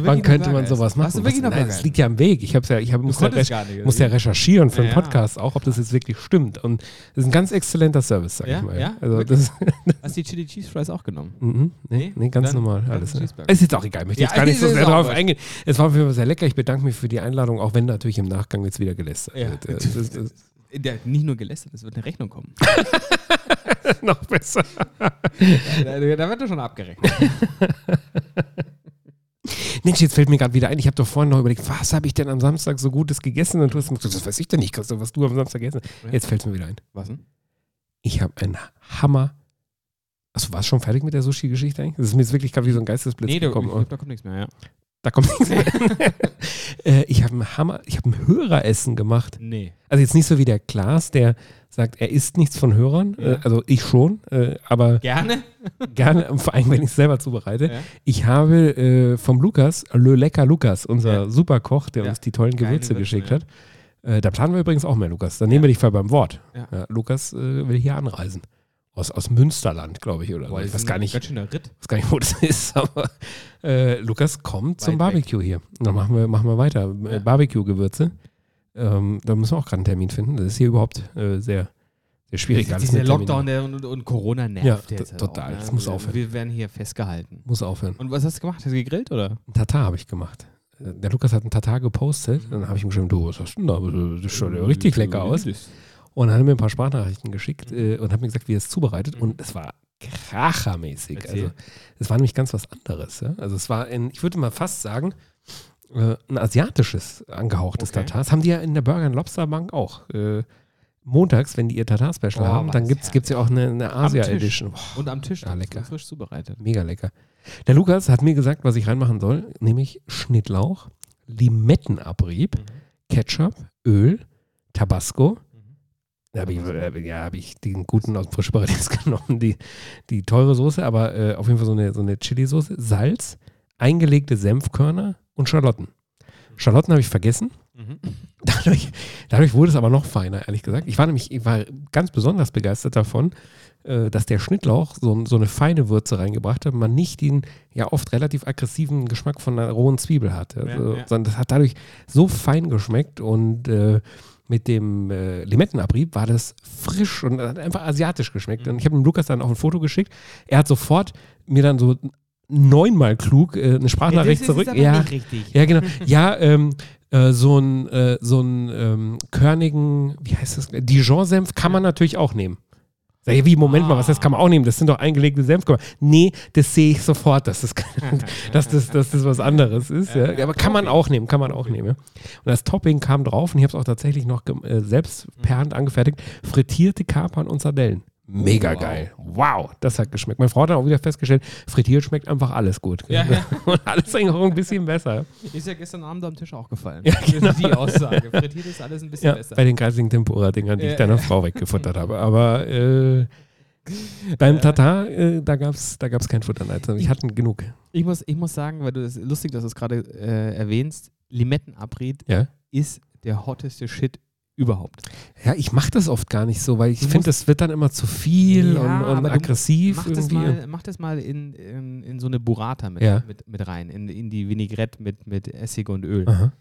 wann könnte man sowas machen? Was- noch Nein, das liegt ja am Weg. Ich, hab's ja, ich hab, muss, ja nicht. muss ja recherchieren für den Ja. Podcast auch, ob das jetzt wirklich stimmt. Und das ist ein ganz exzellenter Service, sag Ja? ich mal. Ja? Also das, Hast du die Chili Cheese Fries auch genommen? Mhm. Nee, Nee? ganz Dann- normal. Alles. Ist jetzt auch egal. Ich möchte jetzt gar nicht so sehr drauf eingehen. Es war auf jeden Fall sehr lecker. Ich bedanke mich für die Einladung, auch wenn natürlich im Nachgang jetzt wieder gelästert wird. Der, nicht nur gelästert, es wird eine Rechnung kommen. Noch besser. da, da, da wird er schon abgerechnet. Mensch, jetzt fällt mir gerade wieder ein, ich habe doch vorhin noch überlegt, was habe ich denn am Samstag so Gutes gegessen? Und du hast gesagt, das weiß ich denn nicht, Christoph, was du am Samstag gegessen hast. Jetzt fällt es mir wieder ein. Was denn? Ich habe einen Hammer. Achso, warst du schon fertig mit der Sushi-Geschichte eigentlich? Das ist mir jetzt wirklich gerade wie so ein Geistesblitz Nee, gekommen. glaub, da kommt nichts mehr, ja. Da kommt nichts mehr. äh, ich habe einen Hammer, ich habe ein Höreressen gemacht. Nee. Also jetzt nicht so wie der Klaas, der sagt, er isst nichts von Hörern. Ja. Äh, also ich schon, äh, aber Gerne? gerne, vor allem wenn ich es selber zubereite. Ja. Ich habe äh, vom Lukas, Le Lecker Lukas, unser Ja. Superkoch, der Ja. uns die tollen Gewürze Würze, geschickt hat. Äh, da planen wir übrigens auch mehr, Lukas. Dann nehmen wir dich voll beim Wort. Lukas äh, will hier anreisen. Aus, aus Münsterland, glaube ich, oder so. Boah, Ich das weiß ist gar nicht, Ganz schöner Ritt. weiß gar nicht, wo das ist, aber äh, Lukas kommt zum Weit weg. Barbecue hier. Dann machen wir, machen wir weiter. Äh, Ja. Barbecue-Gewürze. Ähm, da müssen wir auch gerade einen Termin finden. Das ist hier überhaupt äh, sehr, sehr schwierig. Dieser mit Terminen. Lockdown der, und, und Corona nervt Ja, jetzt. halt total. Auch, Das muss aufhören. Wir werden hier festgehalten. Muss aufhören. Und was hast du gemacht? Hast du gegrillt oder? Ein Tatar habe ich gemacht. Äh, Der Lukas hat einen Tatar gepostet. Dann habe ich ihm geschrieben, du, was hast du denn da? Das schaut ja richtig lecker aus. Und hat mir ein paar Sprachnachrichten geschickt äh, und hat mir gesagt, wie er es zubereitet. Und es war krachermäßig. Erzähl. Also es war nämlich ganz was anderes. Ja? Also es war, ein, ich würde mal fast sagen, äh, ein asiatisches angehauchtes Okay. Tatar. Das haben die ja in der Burger Lobster Bank auch. Äh, montags, wenn die ihr Tatar-Special Boah, haben, dann gibt es ja auch eine, eine. Asia-Edition. Und am Tisch Ja, lecker. frisch zubereitet. Mega lecker. Der Lukas hat mir gesagt, was ich reinmachen soll, nämlich Schnittlauch, Limettenabrieb, Ketchup, Öl, Tabasco. Da habe ich, äh, ja, hab ich den guten aus dem Frischparadies genommen, die, die teure Soße, aber äh, auf jeden Fall so eine, so eine Chili-Soße, Salz, eingelegte Senfkörner und Schalotten. Schalotten habe ich vergessen. Mhm. Dadurch, dadurch wurde es aber noch feiner, ehrlich gesagt. Ich war nämlich ich war ganz besonders begeistert davon, äh, dass der Schnittlauch so, so eine feine Würze reingebracht hat, man nicht den ja oft relativ aggressiven Geschmack von einer rohen Zwiebel hat. Also, ja. Sondern das hat dadurch so fein geschmeckt und äh, mit dem äh, Limettenabrieb war das frisch und hat einfach asiatisch geschmeckt. Mhm. Und ich habe dem Lukas dann auch ein Foto geschickt. Er hat sofort mir dann so neunmal klug äh, eine Sprachnachricht ist zurück. ja, richtig. ja, genau. Ja, ähm, äh, so ein äh, so ein ähm, körnigen, wie heißt das? Dijon-Senf kann man natürlich auch nehmen. Sag ich, wie, Moment mal, was das kann man auch nehmen? Das sind doch eingelegte Senfkörner. Nee, das sehe ich sofort, dass das, dass das, dass das was anderes ist. Ja. Aber kann man auch nehmen, kann man auch nehmen. Ja. Und das Topping kam drauf und ich habe es auch tatsächlich noch äh, selbst per Hand angefertigt. Frittierte Kapern und Sardellen. Mega Wow. geil. Wow, das hat geschmeckt. Meine Frau hat dann auch wieder festgestellt, frittiert schmeckt einfach alles gut. Ja, ja. Und alles eigentlich auch ein bisschen besser. Ist ja gestern Abend am Tisch auch gefallen. Ja, Das ist die Aussage. Frittiert ist alles ein bisschen Ja, besser. bei den geistigen Tempura-Dingern, die Ja, ich deiner ja. Frau weggefuttert habe. Aber äh, beim Tatar, äh, da gab es da gab's kein Futterneid. Ich hatte genug. Ich muss, ich muss sagen, weil du das lustig, dass du es gerade äh, erwähnst, Limettenabrieb Ja, ist der hotteste Shit überhaupt. ja ich mache das oft gar nicht so, weil ich finde, das wird dann immer zu viel Ja, und, und aggressiv Mach das mal, mach das mal in, in, in so eine Burrata mit, Ja. mit, mit rein, in, in die Vinaigrette mit, mit Essig und Öl. Aha.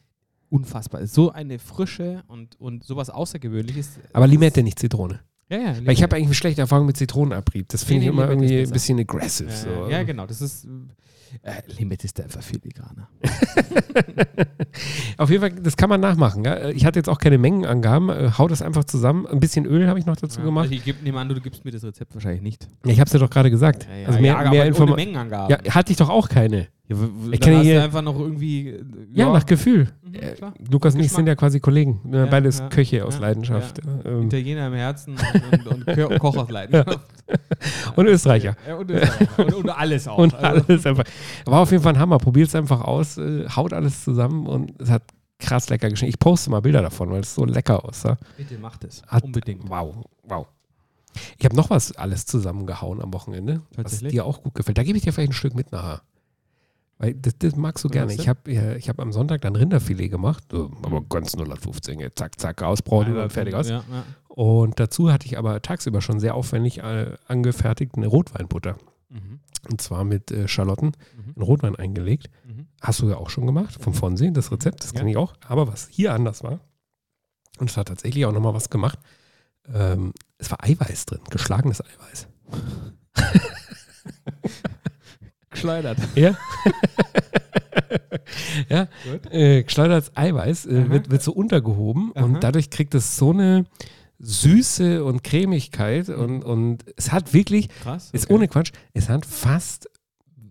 Unfassbar. So eine Frische und, und sowas Außergewöhnliches. Aber Limette, nicht Zitrone. Ja, ja. Weil ich habe eigentlich eine schlechte Erfahrung mit Zitronenabrieb. Das finde Nee, ich nee, immer irgendwie ein bisschen aggressive. Ja, so. ja, genau. Das ist. Äh, Limette ist da einfach filigraner. Auf jeden Fall, das kann man nachmachen. Ja? Ich hatte jetzt auch keine Mengenangaben. Äh, Hau das einfach zusammen. Ein bisschen Öl habe ich noch dazu Ja, gemacht. Ich geb, nehme an, du gibst mir das Rezept wahrscheinlich nicht. Ja, ich habe es ja doch gerade gesagt. Ja, ja, also mehr, ja, aber mehr. Mengenangaben. Ja, hatte ich doch auch keine. Ja, Ich hast hier- einfach noch irgendwie. äh, Ja, nach Gefühl. Mhm, Äh. Lukas und ich sind ja quasi Kollegen. Ne? Ja, Beides ja, Köche aus ja, Leidenschaft. Ja. Ähm, Italiener im Herzen und, und, und Ko- Koch aus Leidenschaft. Und Österreicher. Ja, und, Österreicher. und, und alles auch. Und Also, alles einfach. War auf jeden Fall ein Hammer. Probiert es einfach aus, äh, haut alles zusammen und es hat krass lecker geschmeckt. Ich poste mal Bilder davon, weil es so lecker aussah. bitte macht es. Hat- Unbedingt. Wow, wow. Ich habe noch was alles zusammengehauen am Wochenende, was dir auch gut gefällt. Da gebe ich dir vielleicht ein Stück mit nachher. Weil das, das magst du gerne. Ich habe ja, ich hab am Sonntag dann Rinderfilet gemacht, so, aber ganz 015, jetzt zack, zack, ausbrauen und fertig aus. Ja, ja. Und dazu hatte ich aber tagsüber schon sehr aufwendig äh, angefertigt eine Rotweinbutter. Mhm. Und zwar mit äh, Schalotten Mhm. in Rotwein eingelegt. Mhm. Hast du ja auch schon gemacht, vom Fonsi, das Rezept, das Ja. kann ich auch. Aber was hier anders war, und es hat tatsächlich auch nochmal was gemacht, ähm, es war Eiweiß drin, geschlagenes Eiweiß. Geschleudert. Ja. ja, äh, geschleudertes Eiweiß äh, wird, wird so untergehoben Aha. und dadurch kriegt es so eine, Süße und Cremigkeit und, und es hat wirklich, Krass. ist ohne Quatsch, es hat fast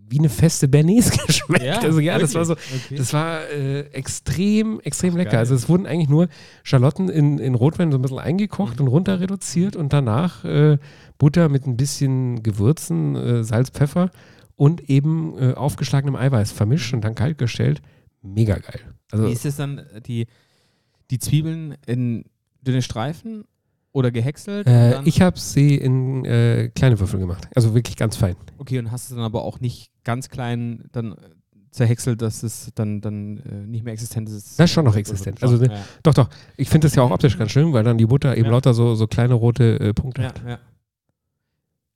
wie eine feste Bernays geschmeckt. Ja, also ja, das war so, Okay. das war äh, extrem, extrem Ach, lecker. geil. Also es wurden eigentlich nur Schalotten in, in Rotwein so ein bisschen eingekocht Mhm. und runter reduziert und danach äh, Butter mit ein bisschen Gewürzen, äh, Salz, Pfeffer und eben äh, aufgeschlagenem Eiweiß vermischt und dann kalt gestellt. Mega geil. Also Wie ist es dann, äh, die, die Zwiebeln in dünne Streifen oder gehäckselt? äh, ich habe sie in äh, kleine Würfel gemacht. Also wirklich ganz fein. okay, und hast es dann aber auch nicht ganz klein dann äh, zerhäckselt, dass es dann, dann äh, nicht mehr existent ist. Das ist schon noch existent. Also, ja. Doch, doch. Ich finde das ja auch optisch ganz schön, weil dann die Butter eben Ja. lauter so, so kleine rote äh, Punkte ja, hat. ja.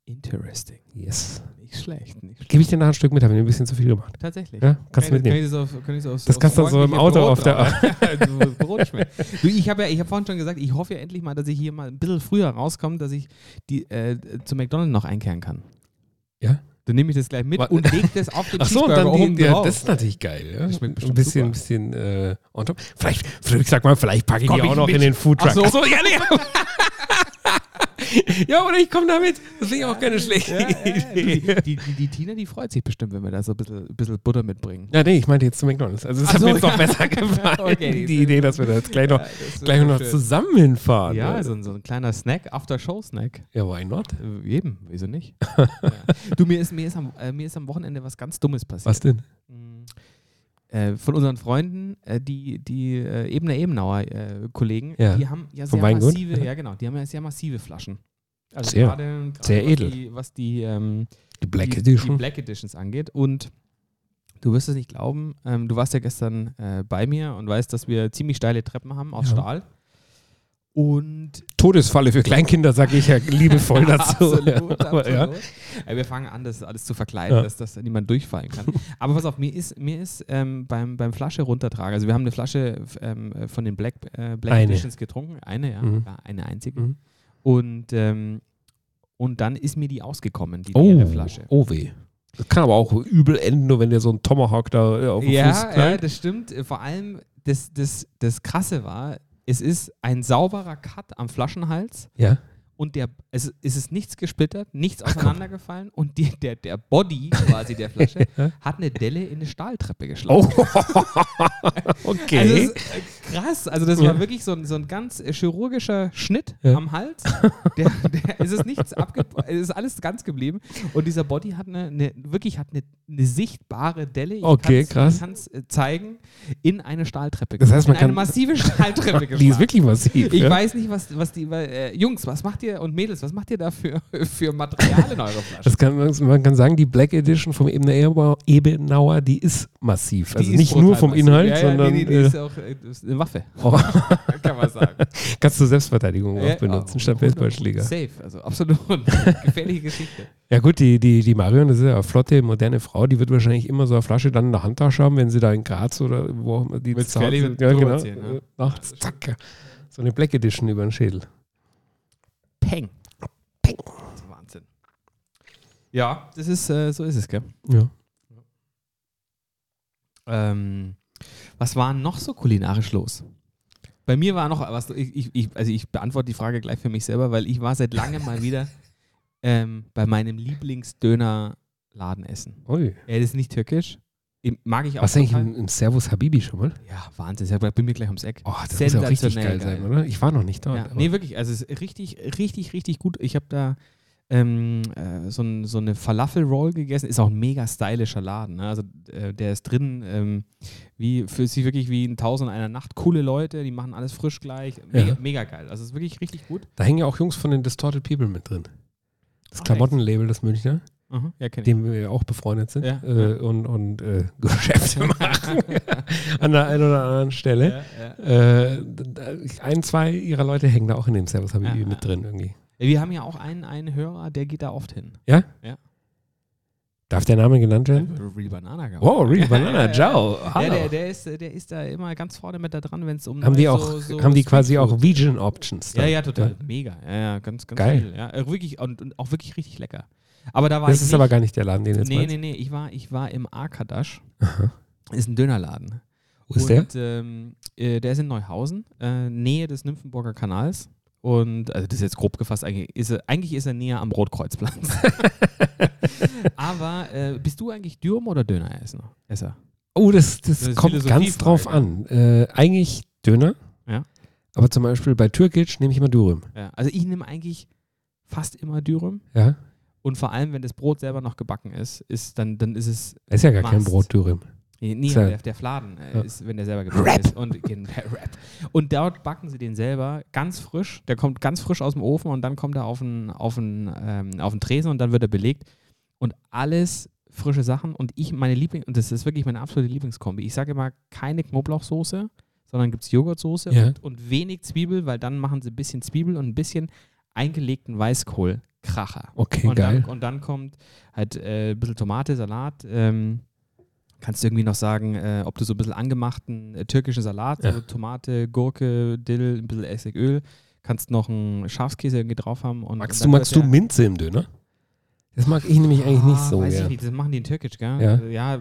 Interesting. Yes. Nicht schlecht, nicht schlecht. Gebe ich dir nachher ein Stück mit, habe ich ein bisschen zu viel gemacht. Tatsächlich. Ja, kannst du Kann ich- mitnehmen. Kann auf, kann ich das, kannst du dann so im Auto Brot auf der- Du. Du, ich habe ja, ich habe vorhin schon gesagt, ich hoffe ja endlich mal, dass ich hier mal ein bisschen früher rauskomme, dass ich die, äh, zu McDonald's noch einkehren kann. Ja? Dann nehme ich das gleich mit und leg das auf den Ach so, und dann oben die, ja, drauf. das ist natürlich geil. Ja? Das schmeckt ein bisschen, super. bisschen äh, on top. Vielleicht, ich sag mal, vielleicht packe ich Komm die auch noch mit? in den Foodtruck. Ach so. ja, nee. ja, oder ich komme damit. Das finde ich auch keine schlechte. Idee. Die, die, die Tina, die freut sich bestimmt, wenn wir da so ein bisschen, ein bisschen Butter mitbringen. Ja, nee, ich meinte jetzt zu McDonalds. Also, es hat so, mir jetzt ja. noch besser gefallen, Okay, die Idee, dass wir da jetzt gleich noch, Ja, gleich noch schön. zusammen hinfahren. Ja, ne? so, ein- so ein kleiner Snack, After-Show-Snack. ja, why not? Äh, Eben, wieso nicht? ja. Du, mir ist, mir, ist am, äh, mir ist am Wochenende was ganz Dummes passiert. Was denn? Mm, Äh, von unseren Freunden, äh, die, die äh, Ebener Ebenauer äh, Kollegen, Ja. die haben ja Vom sehr Weingut? massive, ja genau, die haben ja sehr massive Flaschen. Also Sehr. gerade, gerade Sehr was edel. Die, was die, ähm, Die Black die, die Black Editions angeht. Und du wirst es nicht glauben, ähm, du warst ja gestern äh, bei mir und weißt, dass wir ziemlich steile Treppen haben aus Ja. Stahl. Und Todesfalle für Kleinkinder, sage ich ja liebevoll dazu. absolut, ja. absolut. Ja, wir fangen an, das alles zu verkleiden, Ja. dass, dass niemand durchfallen kann. Aber pass auf, mir ist, mir ist ähm, beim, beim Flasche runtertragen, also wir haben eine Flasche ähm, äh, von den Black, äh, Black Eine. Editions getrunken, eine, ja, Mhm. ja eine einzige. Mhm. Und, ähm, und dann ist mir die ausgekommen, die Oh, Flasche. oh weh. Das kann aber auch übel enden, nur wenn dir so ein Tomahawk da äh, auf den Fuß Ja, ja, knallt. das stimmt. Vor allem, das, das, das Krasse war, es ist ein sauberer Cut am Flaschenhals Ja. und der, es, es ist nichts gesplittert, nichts auseinandergefallen und die, der, der Body quasi der Flasche hat eine Delle in eine Stahltreppe geschlagen. Oh, okay. Also äh, krass, also das war wirklich so ein, so ein ganz äh, chirurgischer Schnitt am Hals. Der, der, es ist nichts abge es ist alles ganz geblieben und dieser Body hat eine, eine wirklich hat eine, eine sichtbare Delle. Ich Okay, krass. Ich kann es zeigen in eine Stahltreppe. Das heißt, man in eine kann- massive Stahltreppe geschlagen. die ist wirklich massiv. Ich weiß nicht, was, was die, äh, Jungs, was macht ihr und Mädels, was macht ihr da für, für Material in eurer Flasche? Kann, man- kann sagen, die Black Edition vom Ebener Ebenauer, die ist massiv. Also Die ist nicht nur vom massiv. Inhalt, ja, ja, sondern nee, nee, die äh, ist auch äh, eine Waffe, oh, kann man sagen. kannst du Selbstverteidigung Ja, auch benutzen oh, statt hundert- Baseballschläger. Safe, also absolut. Gefährliche Geschichte. Ja gut, die, die, die Marion, das ist ja eine flotte, moderne Frau, die wird wahrscheinlich immer so eine Flasche dann in der Handtasche haben, wenn sie da in Graz oder wo auch immer die sind. wenn ja, genau. ziehen. Äh, Nachts, zack. So eine Black Edition über den Schädel. Peng. Peng. Wahnsinn. Ja, das ist, äh, so ist es, gell? Ja. Ähm, was war noch so kulinarisch los? Bei mir war noch was, ich, ich, ich, also ich beantworte die Frage gleich für mich selber, weil ich war seit langem mal wieder ähm, bei meinem Lieblingsdönerladen essen. Ui. Er ist nicht türkisch. Ich- Mag ich auch. Du eigentlich im, im Servus Habibi schon mal? Ja, Wahnsinn. Ja bei mir gleich ums Eck. Oh, das muss ja richtig Sensationell geil sein, geil. oder? Ich war noch nicht dort. Ja, nee, wirklich. Also es ist richtig, richtig, richtig gut. Ich habe da ähm, äh, so, ein, so eine Falafel-Roll gegessen. Ist auch ein mega stylischer Laden. Ne? Also äh, der ist drin, ähm, wie für sich wirklich wie in Tausend einer Nacht. Coole Leute, die machen alles frisch gleich. Mega, Ja. mega geil. Also es ist wirklich richtig gut. Da hängen ja auch Jungs von den Distorted People mit drin. Das Ach, Klamottenlabel, das Münchner, Aha, ja, ich. dem wir auch befreundet sind Ja, äh, ja. und, und äh, Geschäfte machen an der einen oder anderen Stelle. Äh, ein, zwei ihrer Leute hängen da auch in dem Servus Habibi Ja, mit drin irgendwie. Wir haben ja auch einen, einen Hörer, der geht da oft hin. Ja? Ja. Darf der Name genannt werden? Real Banana. ich. Wow, Real Banana, Ja, ja, ja. ciao. Ja, Hallo. der, der, ist, der ist da immer ganz vorne mit da dran, wenn es um haben die neue auch, so, haben die quasi auch Vegan Options? Ja, dann? ja, total. Mega. Ja, ja, ganz, ganz Geil. viel. Ja, äh, wirklich, und, und auch wirklich richtig lecker. Aber da war Das ist nicht, aber gar nicht der Laden, den jetzt Nee, meinst. nee, nee. Ich war, ich war im Arkadasch. Aha. Ist ein Dönerladen. Wo ist der? und, Ähm, äh, der ist in Neuhausen, äh, Nähe des Nymphenburger Kanals. Und also das ist jetzt grob gefasst, eigentlich ist er, eigentlich ist er näher am Rotkreuzplatz. Aber äh, bist du eigentlich Dürüm oder Döneresser? Esser? Oh, das, das, Das kommt ganz drauf an. Äh, eigentlich Döner. Ja. Aber zum Beispiel bei Türkisch nehme ich immer Dürüm. Ja. Also ich nehme eigentlich fast immer Dürüm. Ja. Und vor allem, wenn das Brot selber noch gebacken ist, ist dann, dann ist es. Das ist ja gar kein Must. Brot Dürüm. Nee, der, der Fladen äh, Ja. ist, wenn der selber gebacken Rap. ist. Und, und dort backen sie den selber ganz frisch. Der kommt ganz frisch aus dem Ofen und dann kommt er auf den, auf den, ähm, auf den Tresen und dann wird er belegt. Und alles frische Sachen. Und ich, meine Liebling, und das ist wirklich meine absolute Lieblingskombi. Ich sage immer keine Knoblauchsoße, sondern gibt es Joghurtsoße Ja. und, und wenig Zwiebel, weil dann machen sie ein bisschen Zwiebel und ein bisschen eingelegten Weißkohl. Kracher. Okay, und, geil. Dann, und dann kommt halt äh, ein bisschen Tomate, Salat. Ähm, kannst du irgendwie noch sagen, äh, ob du so ein bisschen angemachten äh, türkischen Salat, Ja. also Tomate, Gurke, Dill, ein bisschen Essigöl. Kannst noch einen Schafskäse irgendwie drauf haben. Und, Magst und du, magst du Minze im Döner? Das mag ich nämlich eigentlich nicht so. Weiß Ja. ich nicht, das machen die in Türkisch, gell? Ja. Äh, ja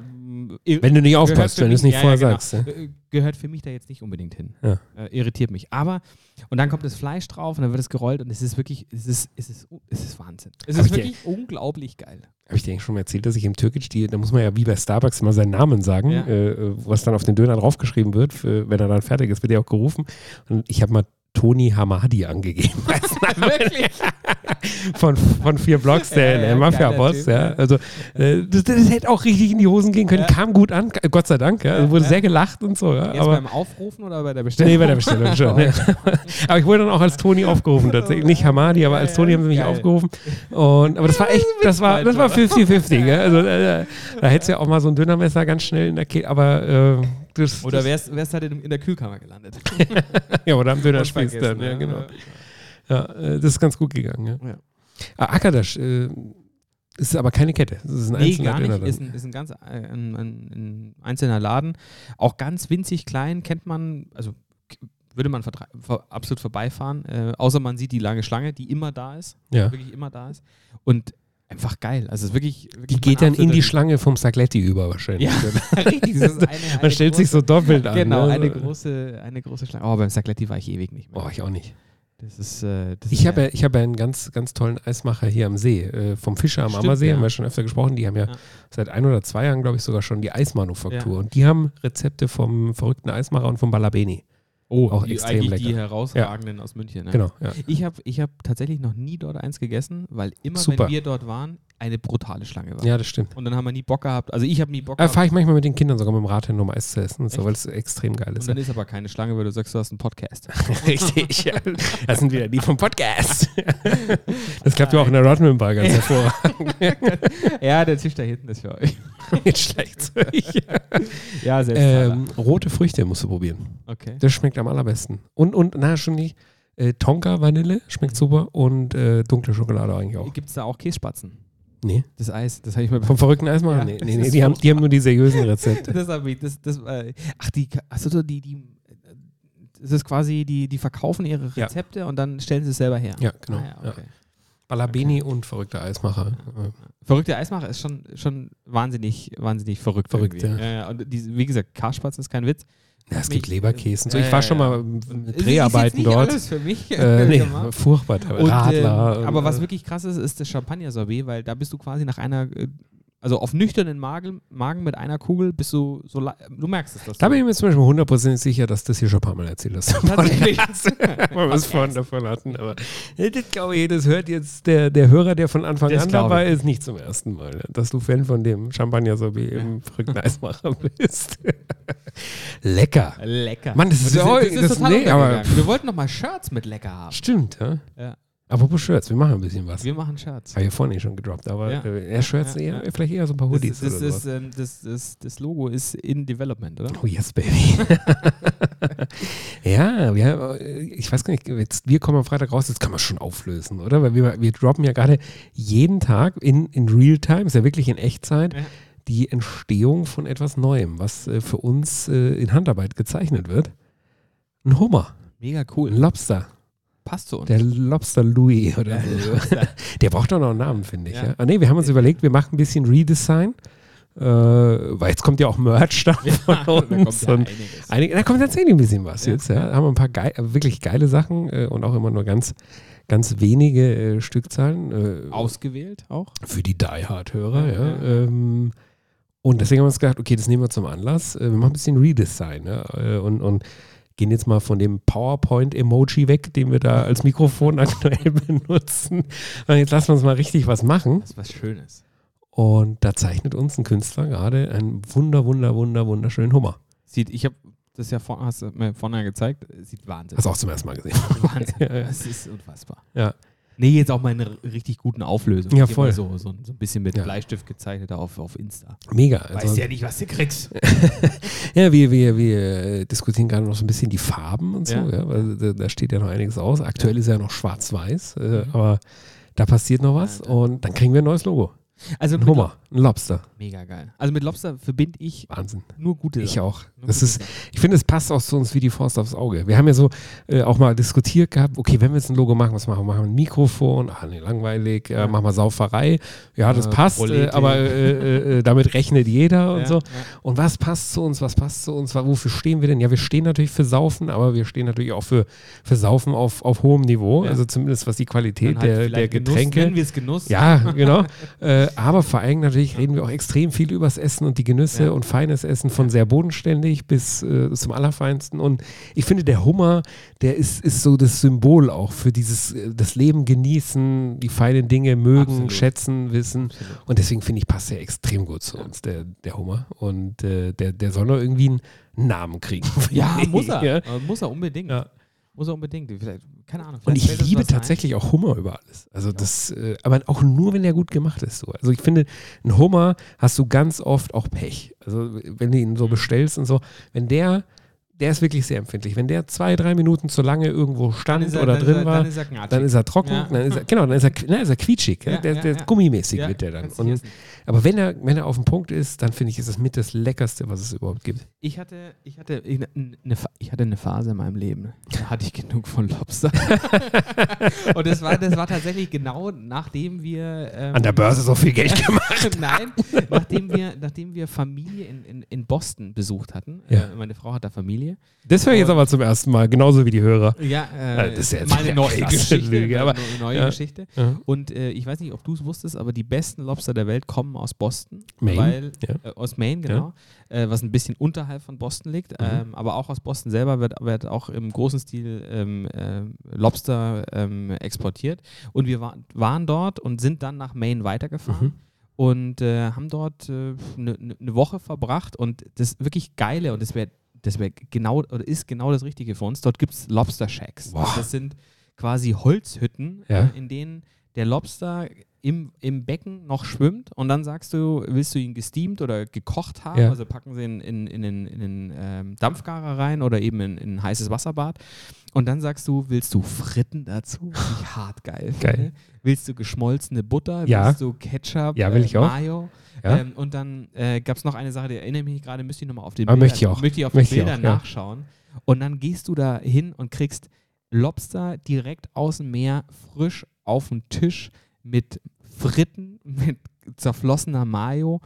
ir- Wenn du nicht aufpasst, wenn du es nicht ja, ja, vorher genau. sagst. Ja. Äh, Gehört für mich da jetzt nicht unbedingt hin. Ja. Äh, irritiert mich. Aber, und dann kommt das Fleisch drauf und dann wird es gerollt und es ist wirklich, es ist, es ist, es ist Wahnsinn. Es ist ich dir- wirklich unglaublich geil. Habe ich dir eigentlich schon mal erzählt, dass ich im Türkisch, die, da muss man ja wie bei Starbucks immer seinen Namen sagen, Ja. äh, was dann auf den Döner draufgeschrieben wird, für, wenn er dann fertig ist, wird er auch gerufen. Und ich habe mal Toni Hamadi angegeben. Wirklich? von, von vier Blocks, der, Ja, ja, der Mafia-Boss. Ja. Also, äh, das, das hätte auch richtig in die Hosen gehen können. Kam gut an, äh, Gott sei Dank. Also wurde sehr gelacht und so. Ja. Jetzt Aber, beim Aufrufen oder bei der Bestellung? nee, bei der Bestellung schon. ja. Aber ich wurde dann auch als Toni aufgerufen, tatsächlich. Nicht Hamadi, aber als Toni haben sie mich geil. aufgerufen. Und, aber das war echt, das war, das war 50-50. Ja. Also, äh, da hättest du ja auch mal so ein Dönermesser ganz schnell in der Kehle, aber äh, das, Oder wärst, wärst halt in, in der Kühlkammer gelandet. ja, oder am Dönerspieß dann. Ja, ja. genau. Ja, äh, das ist ganz gut gegangen. Ja. Ja. Ah, Akadash äh, ist aber keine Kette. Das ist ein Nee, einzelner gar Döner nicht. dann. Ist ein, ist ein ganz äh, ein, ein, ein einzelner Laden. Auch ganz winzig klein, kennt man, also würde man absolut vorbeifahren, äh, außer man sieht die lange Schlange, die immer da ist, ja. wirklich immer da ist. Und einfach geil. Also es ist wirklich, wirklich Die geht dann in die Schlange vom Sagletti über wahrscheinlich. Ja, richtig. Eine, eine Man stellt sich so große- doppelt an. Genau, ne? eine große, eine große Schlange. Oh, beim Sagletti war ich ewig nicht mehr. Oh, ich auch nicht. Das ist, äh, das Ich ist habe ja- ich habe einen ganz, ganz tollen Eismacher hier am See. Äh, vom Fischer am Stimmt, Ammersee ja. haben wir schon öfter gesprochen. Die haben ja, Ja. seit ein oder zwei Jahren, glaube ich, sogar schon die Eismanufaktur. Und die haben Rezepte vom verrückten Eismacher und vom Balabeni. oh, auch die, extrem eigentlich die lecker. herausragenden aus München. Ne? Genau. Ich habe ich hab tatsächlich noch nie dort eins gegessen, weil immer, Super. wenn wir dort waren, eine brutale Schlange war. Ja, das stimmt. Und dann haben wir nie Bock gehabt. Also ich habe nie Bock Da gehabt. fahre ich manchmal mit den Kindern sogar mit dem Rad hin, um Eis zu essen, und so, weil es extrem geil Und ist. dann ist aber keine Schlange, weil du sagst, du hast einen Podcast. Richtig, ja. Das sind wieder die vom Podcast. Das klappt ja auch in der Rodman Bar ganz hervorragend. ja, der Tisch da hinten ist für euch. Nicht schlecht. euch. Ja, selbst. ähm, rote Früchte musst du probieren. okay. Das schmeckt am allerbesten. Und, und na, schon nicht. Äh, Tonka Vanille schmeckt super und äh, dunkle Schokolade eigentlich auch. Gibt es da auch Kässpatzen? Nee. Das Eis, das habe ich mir Vom verrückten Eismacher? Ja, nee, nee, nee die, haben, die haben nur die seriösen Rezepte. Das habe ich, das, das, äh, ach, die, achso, die, die, das ist quasi, die, die verkaufen ihre Ja. Rezepte und dann stellen sie es selber her. Ja, genau. Ah, ja, ja. Okay. Balabeni und verrückter Eismacher. Äh, Verrückte Eismacher ist schon, schon wahnsinnig, wahnsinnig verrückt. Verrückt, ja. ja. Und die, wie gesagt, Karspatz ist kein Witz. Ja, es gibt Leberkäse so. Ich war schon mal mit Dreharbeiten jetzt nicht dort. Alles für mich. Äh, nee, furchtbar. Und, Radler. und, aber was äh, wirklich krass ist, ist das Champagner-Sorbet, weil da bist du quasi nach einer, äh, also auf nüchternen Magen, Magen mit einer Kugel bist du so, du merkst es. Dass Da bin ich mir zum Beispiel hundertprozentig sicher, dass das hier schon ein paar Mal erzählt hast. Tatsächlich. Wir es vorhin davon hatten. Aber äh, das glaube ich, das hört jetzt der, der Hörer, der von Anfang Das an dabei ist, nicht zum ersten Mal, dass du Fan von dem Champagner so wie im verrückten Eismacher bist. Lecker. Lecker. Mann, das ist das, ja- das ist das- total nee, aber-. Wir wollten noch mal Shirts mit lecker haben. Stimmt, ja. Ja. Apropos Shirts, wir machen ein bisschen was. Wir machen Shirts. Habe ich vorhin eh schon gedroppt, aber Ja. äh, Shirts, Ja, eher, ja. vielleicht eher so ein paar Das, Hoodies. das, oder ist, sowas. ähm, das, das, das Logo ist in Development, oder? Oh yes, baby. ja, wir, äh, ich weiß gar nicht, jetzt, wir kommen am Freitag raus, das kann man schon auflösen, oder? Weil wir, wir droppen ja gerade jeden Tag in, in Real-Time, ist ja wirklich in Echtzeit, Ja. die Entstehung von etwas Neuem, was äh, für uns äh, in Handarbeit gezeichnet wird. Ein Hummer, Mega ein cool. Lobster, Passt zu uns. der Lobster Louis oder so. Der braucht doch noch einen Namen, finde ich. Ja. Ja. Ah, nee, wir haben uns überlegt, wir machen ein bisschen Redesign. Äh, weil jetzt kommt ja auch Merch da von da kommt uns. ja einige, da kommt tatsächlich ein bisschen was Ja, jetzt. Ja. Haben wir ein paar geil, wirklich geile Sachen äh, und auch immer nur ganz, ganz wenige äh, Stückzahlen. Äh, Ausgewählt auch. für die Die Hard-Hörer, Ja. Ähm, und deswegen haben wir uns gedacht, okay, das nehmen wir zum Anlass. Äh, wir machen ein bisschen Redesign äh, und, und gehen jetzt mal von dem PowerPoint-Emoji weg, den wir da als Mikrofon aktuell benutzen. Und jetzt lassen wir uns mal richtig was machen. Das ist was Schönes. Und da zeichnet uns ein Künstler gerade einen wunder, wunder, wunder, wunderschönen Hummer. Sieht, ich habe das ja vor, hast du mir vorne gezeigt. Sieht Wahnsinn. Hast du auch zum ersten Mal gesehen. Wahnsinn. Das ist unfassbar. Ja. Nee, jetzt auch mal in einer richtig guten Auflösung. Ja, voll. So, so, so ein bisschen mit Ja. Bleistift gezeichnet auf, auf Insta. Mega. Weißt Also, ja nicht, was du kriegst. ja, wir, wir, wir äh, diskutieren gerade noch so ein bisschen die Farben und so. Ja. Ja. da, da steht ja noch einiges aus. Aktuell ist ja noch schwarz-weiß, äh, Mhm. aber da passiert noch was Ja, und dann kriegen wir ein neues Logo. Also Ein mit Hummer, ein Lobster. Mega geil. Also mit Lobster verbinde ich Wahnsinn. nur gute Ich auch. Nur Das ist, Sachen. ich finde, es passt auch zu uns wie die Faust aufs Auge. Wir haben ja so äh, auch mal diskutiert gehabt, okay, wenn wir jetzt ein Logo machen, was machen wir? Machen wir ein Mikrofon? Ah, nee, langweilig. Äh. Machen wir Sauferei? Ja, das Äh, passt, äh, aber äh, äh, damit rechnet jeder und Ja, so. ja. Und was passt zu uns? Was passt zu uns? Wofür stehen wir denn? Ja, wir stehen natürlich für Saufen, aber wir stehen natürlich auch für, für Saufen auf, auf hohem Niveau. Ja. Also zumindest was die Qualität halt der, der vielleicht Genuss, Getränke. Nennen wir es Genuss. Ja, genau. äh, aber vor allem natürlich reden wir auch extrem viel übers Essen und die Genüsse Ja. und feines Essen von sehr bodenständig bis äh, zum Allerfeinsten. Und ich finde, der Hummer, der ist, ist so das Symbol auch für dieses äh, das Leben genießen, die feinen Dinge mögen, Absolut. schätzen, wissen. Absolut. Und deswegen finde ich, passt er extrem gut zu uns, der, der Hummer. Und äh, der, der soll noch irgendwie einen Namen kriegen. Ja, muss er. Ja. Muss er unbedingt. Ja. Muss er unbedingt. Vielleicht, keine Ahnung. Und ich liebe was ein. tatsächlich auch Hummer über alles. Also das, äh, aber auch nur, wenn der gut gemacht ist. So. Also ich finde, ein Hummer hast du ganz oft auch Pech. Also wenn du ihn so bestellst und so, wenn der, der ist wirklich sehr empfindlich. Wenn der zwei, drei Minuten zu lange irgendwo stand er, oder drin er, war, Dann ist er dann ist er trocken, Ja. dann ist er, genau, dann ist er, dann ist er quietschig. Ja, der, ja, der gummimäßig wird der dann. Und, aber wenn er, wenn er auf dem Punkt ist, dann finde ich, ist es mit das Leckerste, was es überhaupt gibt. Ich hatte, ich, hatte eine, ich hatte eine Phase in meinem Leben, da hatte ich genug von Lobster. Und das war, das war tatsächlich genau nachdem wir. Ähm, An der Börse so viel Geld gemacht. Nein, nachdem wir, nachdem wir Familie in, in, in Boston besucht hatten. Äh, meine Frau hat da Familie. Das höre ich jetzt aber zum ersten Mal, genauso wie die Hörer. Ja, äh, Ja, das ist ja jetzt meine eine neue Geschichte. Lüge, aber- eine neue ja. Geschichte. Ja. Und äh, ich weiß nicht, ob du es wusstest, aber die besten Lobster der Welt kommen aus Boston. Maine, Weil, ja. äh, aus Maine, genau. Äh, was ein bisschen unterhalb von Boston liegt. Mhm. Ähm, aber auch aus Boston selber wird, wird auch im großen Stil ähm, äh, Lobster ähm, exportiert. Und wir war, waren dort und sind dann nach Maine weitergefahren. Mhm. Und äh, haben dort eine ne, ne Woche verbracht und das wirklich Geile und das wäre das wäre genau oder ist genau das Richtige für uns. Dort gibt es Lobster Shacks. Also das sind quasi Holzhütten, Ja. äh, in denen der Lobster im, im Becken noch schwimmt und dann sagst du, willst du ihn gesteamt oder gekocht haben? Ja. Also packen sie ihn in, in, in, in den ähm, Dampfgarer rein oder eben in, in ein heißes Wasserbad. Und dann sagst du, willst du Fritten dazu? Ich hart geil. Geil. finde. Willst du geschmolzene Butter? Ja. Willst du Ketchup? Ja, will äh, ich auch. Mayo? Ja. Ähm, und dann äh, gab es noch eine Sache, die erinnere mich gerade, müsste ich nochmal auf den Ah, Bildern, möchte ich auch. möchte ich auf Möchte den auch, Bildern ja. nachschauen. Und dann gehst du da hin und kriegst Lobster direkt aus dem Meer, frisch auf den Tisch mit Fritten, mit zerflossener Mayo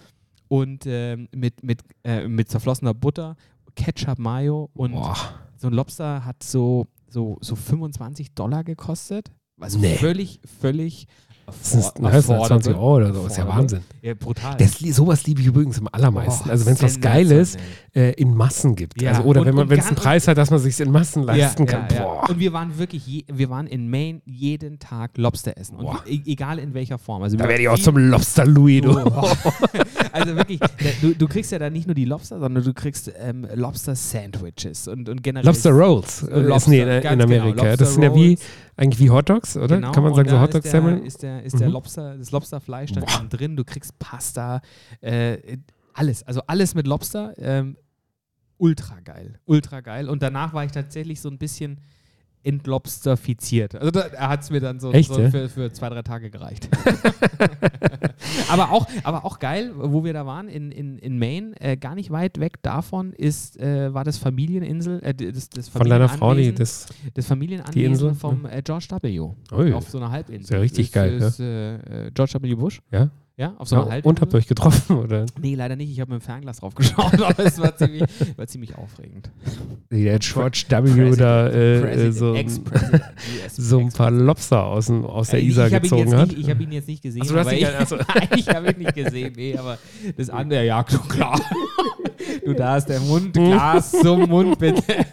und ähm, mit, mit, äh, mit zerflossener Butter, Ketchup, Mayo und Boah. so ein Lobster hat so, so, so 25 Dollar gekostet. Also Nee. völlig, völlig Das ist ein 20 affordable. Euro oder so. ist ja. Wahnsinn. Ja, brutal. Das, sowas liebe ich übrigens am allermeisten. Oh, also wenn es was Geiles äh, in Massen gibt. Ja, Also, oder und- wenn man und wenn es einen Preis hat, dass man sich in Massen leisten kann. Ja, ja. Boah. Und wir waren wirklich, je, wir waren in Maine jeden Tag Lobster essen. Und Boah. e egal in welcher Form. Also Da werde ich auch zum Lobster Louis. Du. Oh. also wirklich, du, du kriegst ja da nicht nur die Lobster, sondern du kriegst ähm, Lobster-Sandwiches und, und generell. Lobster Rolls äh, Lobster, nee, in, ganz in genau, Amerika. das Lobster sind ja wie, eigentlich wie Hotdogs, oder? Genau, Kann man sagen, so da Hotdogs ist der, ist der, ist der Mhm. Lobster, das Lobsterfleisch dann Boah. drin, du kriegst Pasta, äh, alles, also alles mit Lobster. Ähm, ultra geil, ultra geil. Und danach war ich tatsächlich so ein bisschen entlobsterfiziert. Also da, er hat es mir dann so, Echt, so ja? für, für zwei, drei Tage gereicht. aber, auch, aber auch geil, wo wir da waren, in, in, in Maine, äh, gar nicht weit weg davon ist, äh, war das Familieninsel, äh, das, das Von deiner Frau, die das. das Familienanwesen Die Insel, vom äh, George W. Ui. auf so einer Halbinsel. Ist ja richtig ist, geil, Ist, äh, äh, George W. Bush. Ja? Ja, auf so einer Ja, Halbinsel. und habt ihr euch getroffen, oder? Nee, leider nicht. Ich habe mit dem Fernglas drauf geschaut, aber es war ziemlich, war ziemlich aufregend. Der George W. da äh, äh, so, ein paar Lobster aus, dem, aus der Isar hab ihn gezogen hat. Nicht, ich habe ihn jetzt nicht gesehen. Ach so, aber ich, gar- ach so. Nein, ich habe ihn nicht gesehen, nee, aber das andere, ja, klar. Du darfst der Mund, Glas zum Mund, bitte.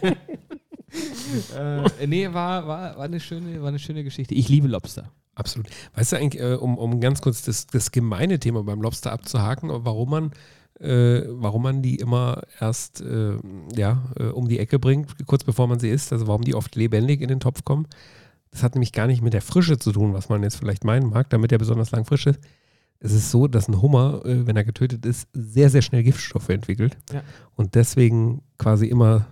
äh, nee, war, war, war, eine schöne, war eine schöne Geschichte. Ich liebe Lobster. Absolut. Weißt du eigentlich, äh, um, um ganz kurz das, das gemeine Thema beim Lobster abzuhaken, warum man, äh, warum man die immer erst äh, ja, äh, um die Ecke bringt, kurz bevor man sie isst, also warum die oft lebendig in den Topf kommen. Das hat nämlich gar nicht mit der Frische zu tun, was man jetzt vielleicht meinen mag, damit er besonders lang frisch ist. Es ist so, dass ein Hummer, äh, wenn er getötet ist, sehr, sehr schnell Giftstoffe entwickelt. Ja. Und deswegen quasi immer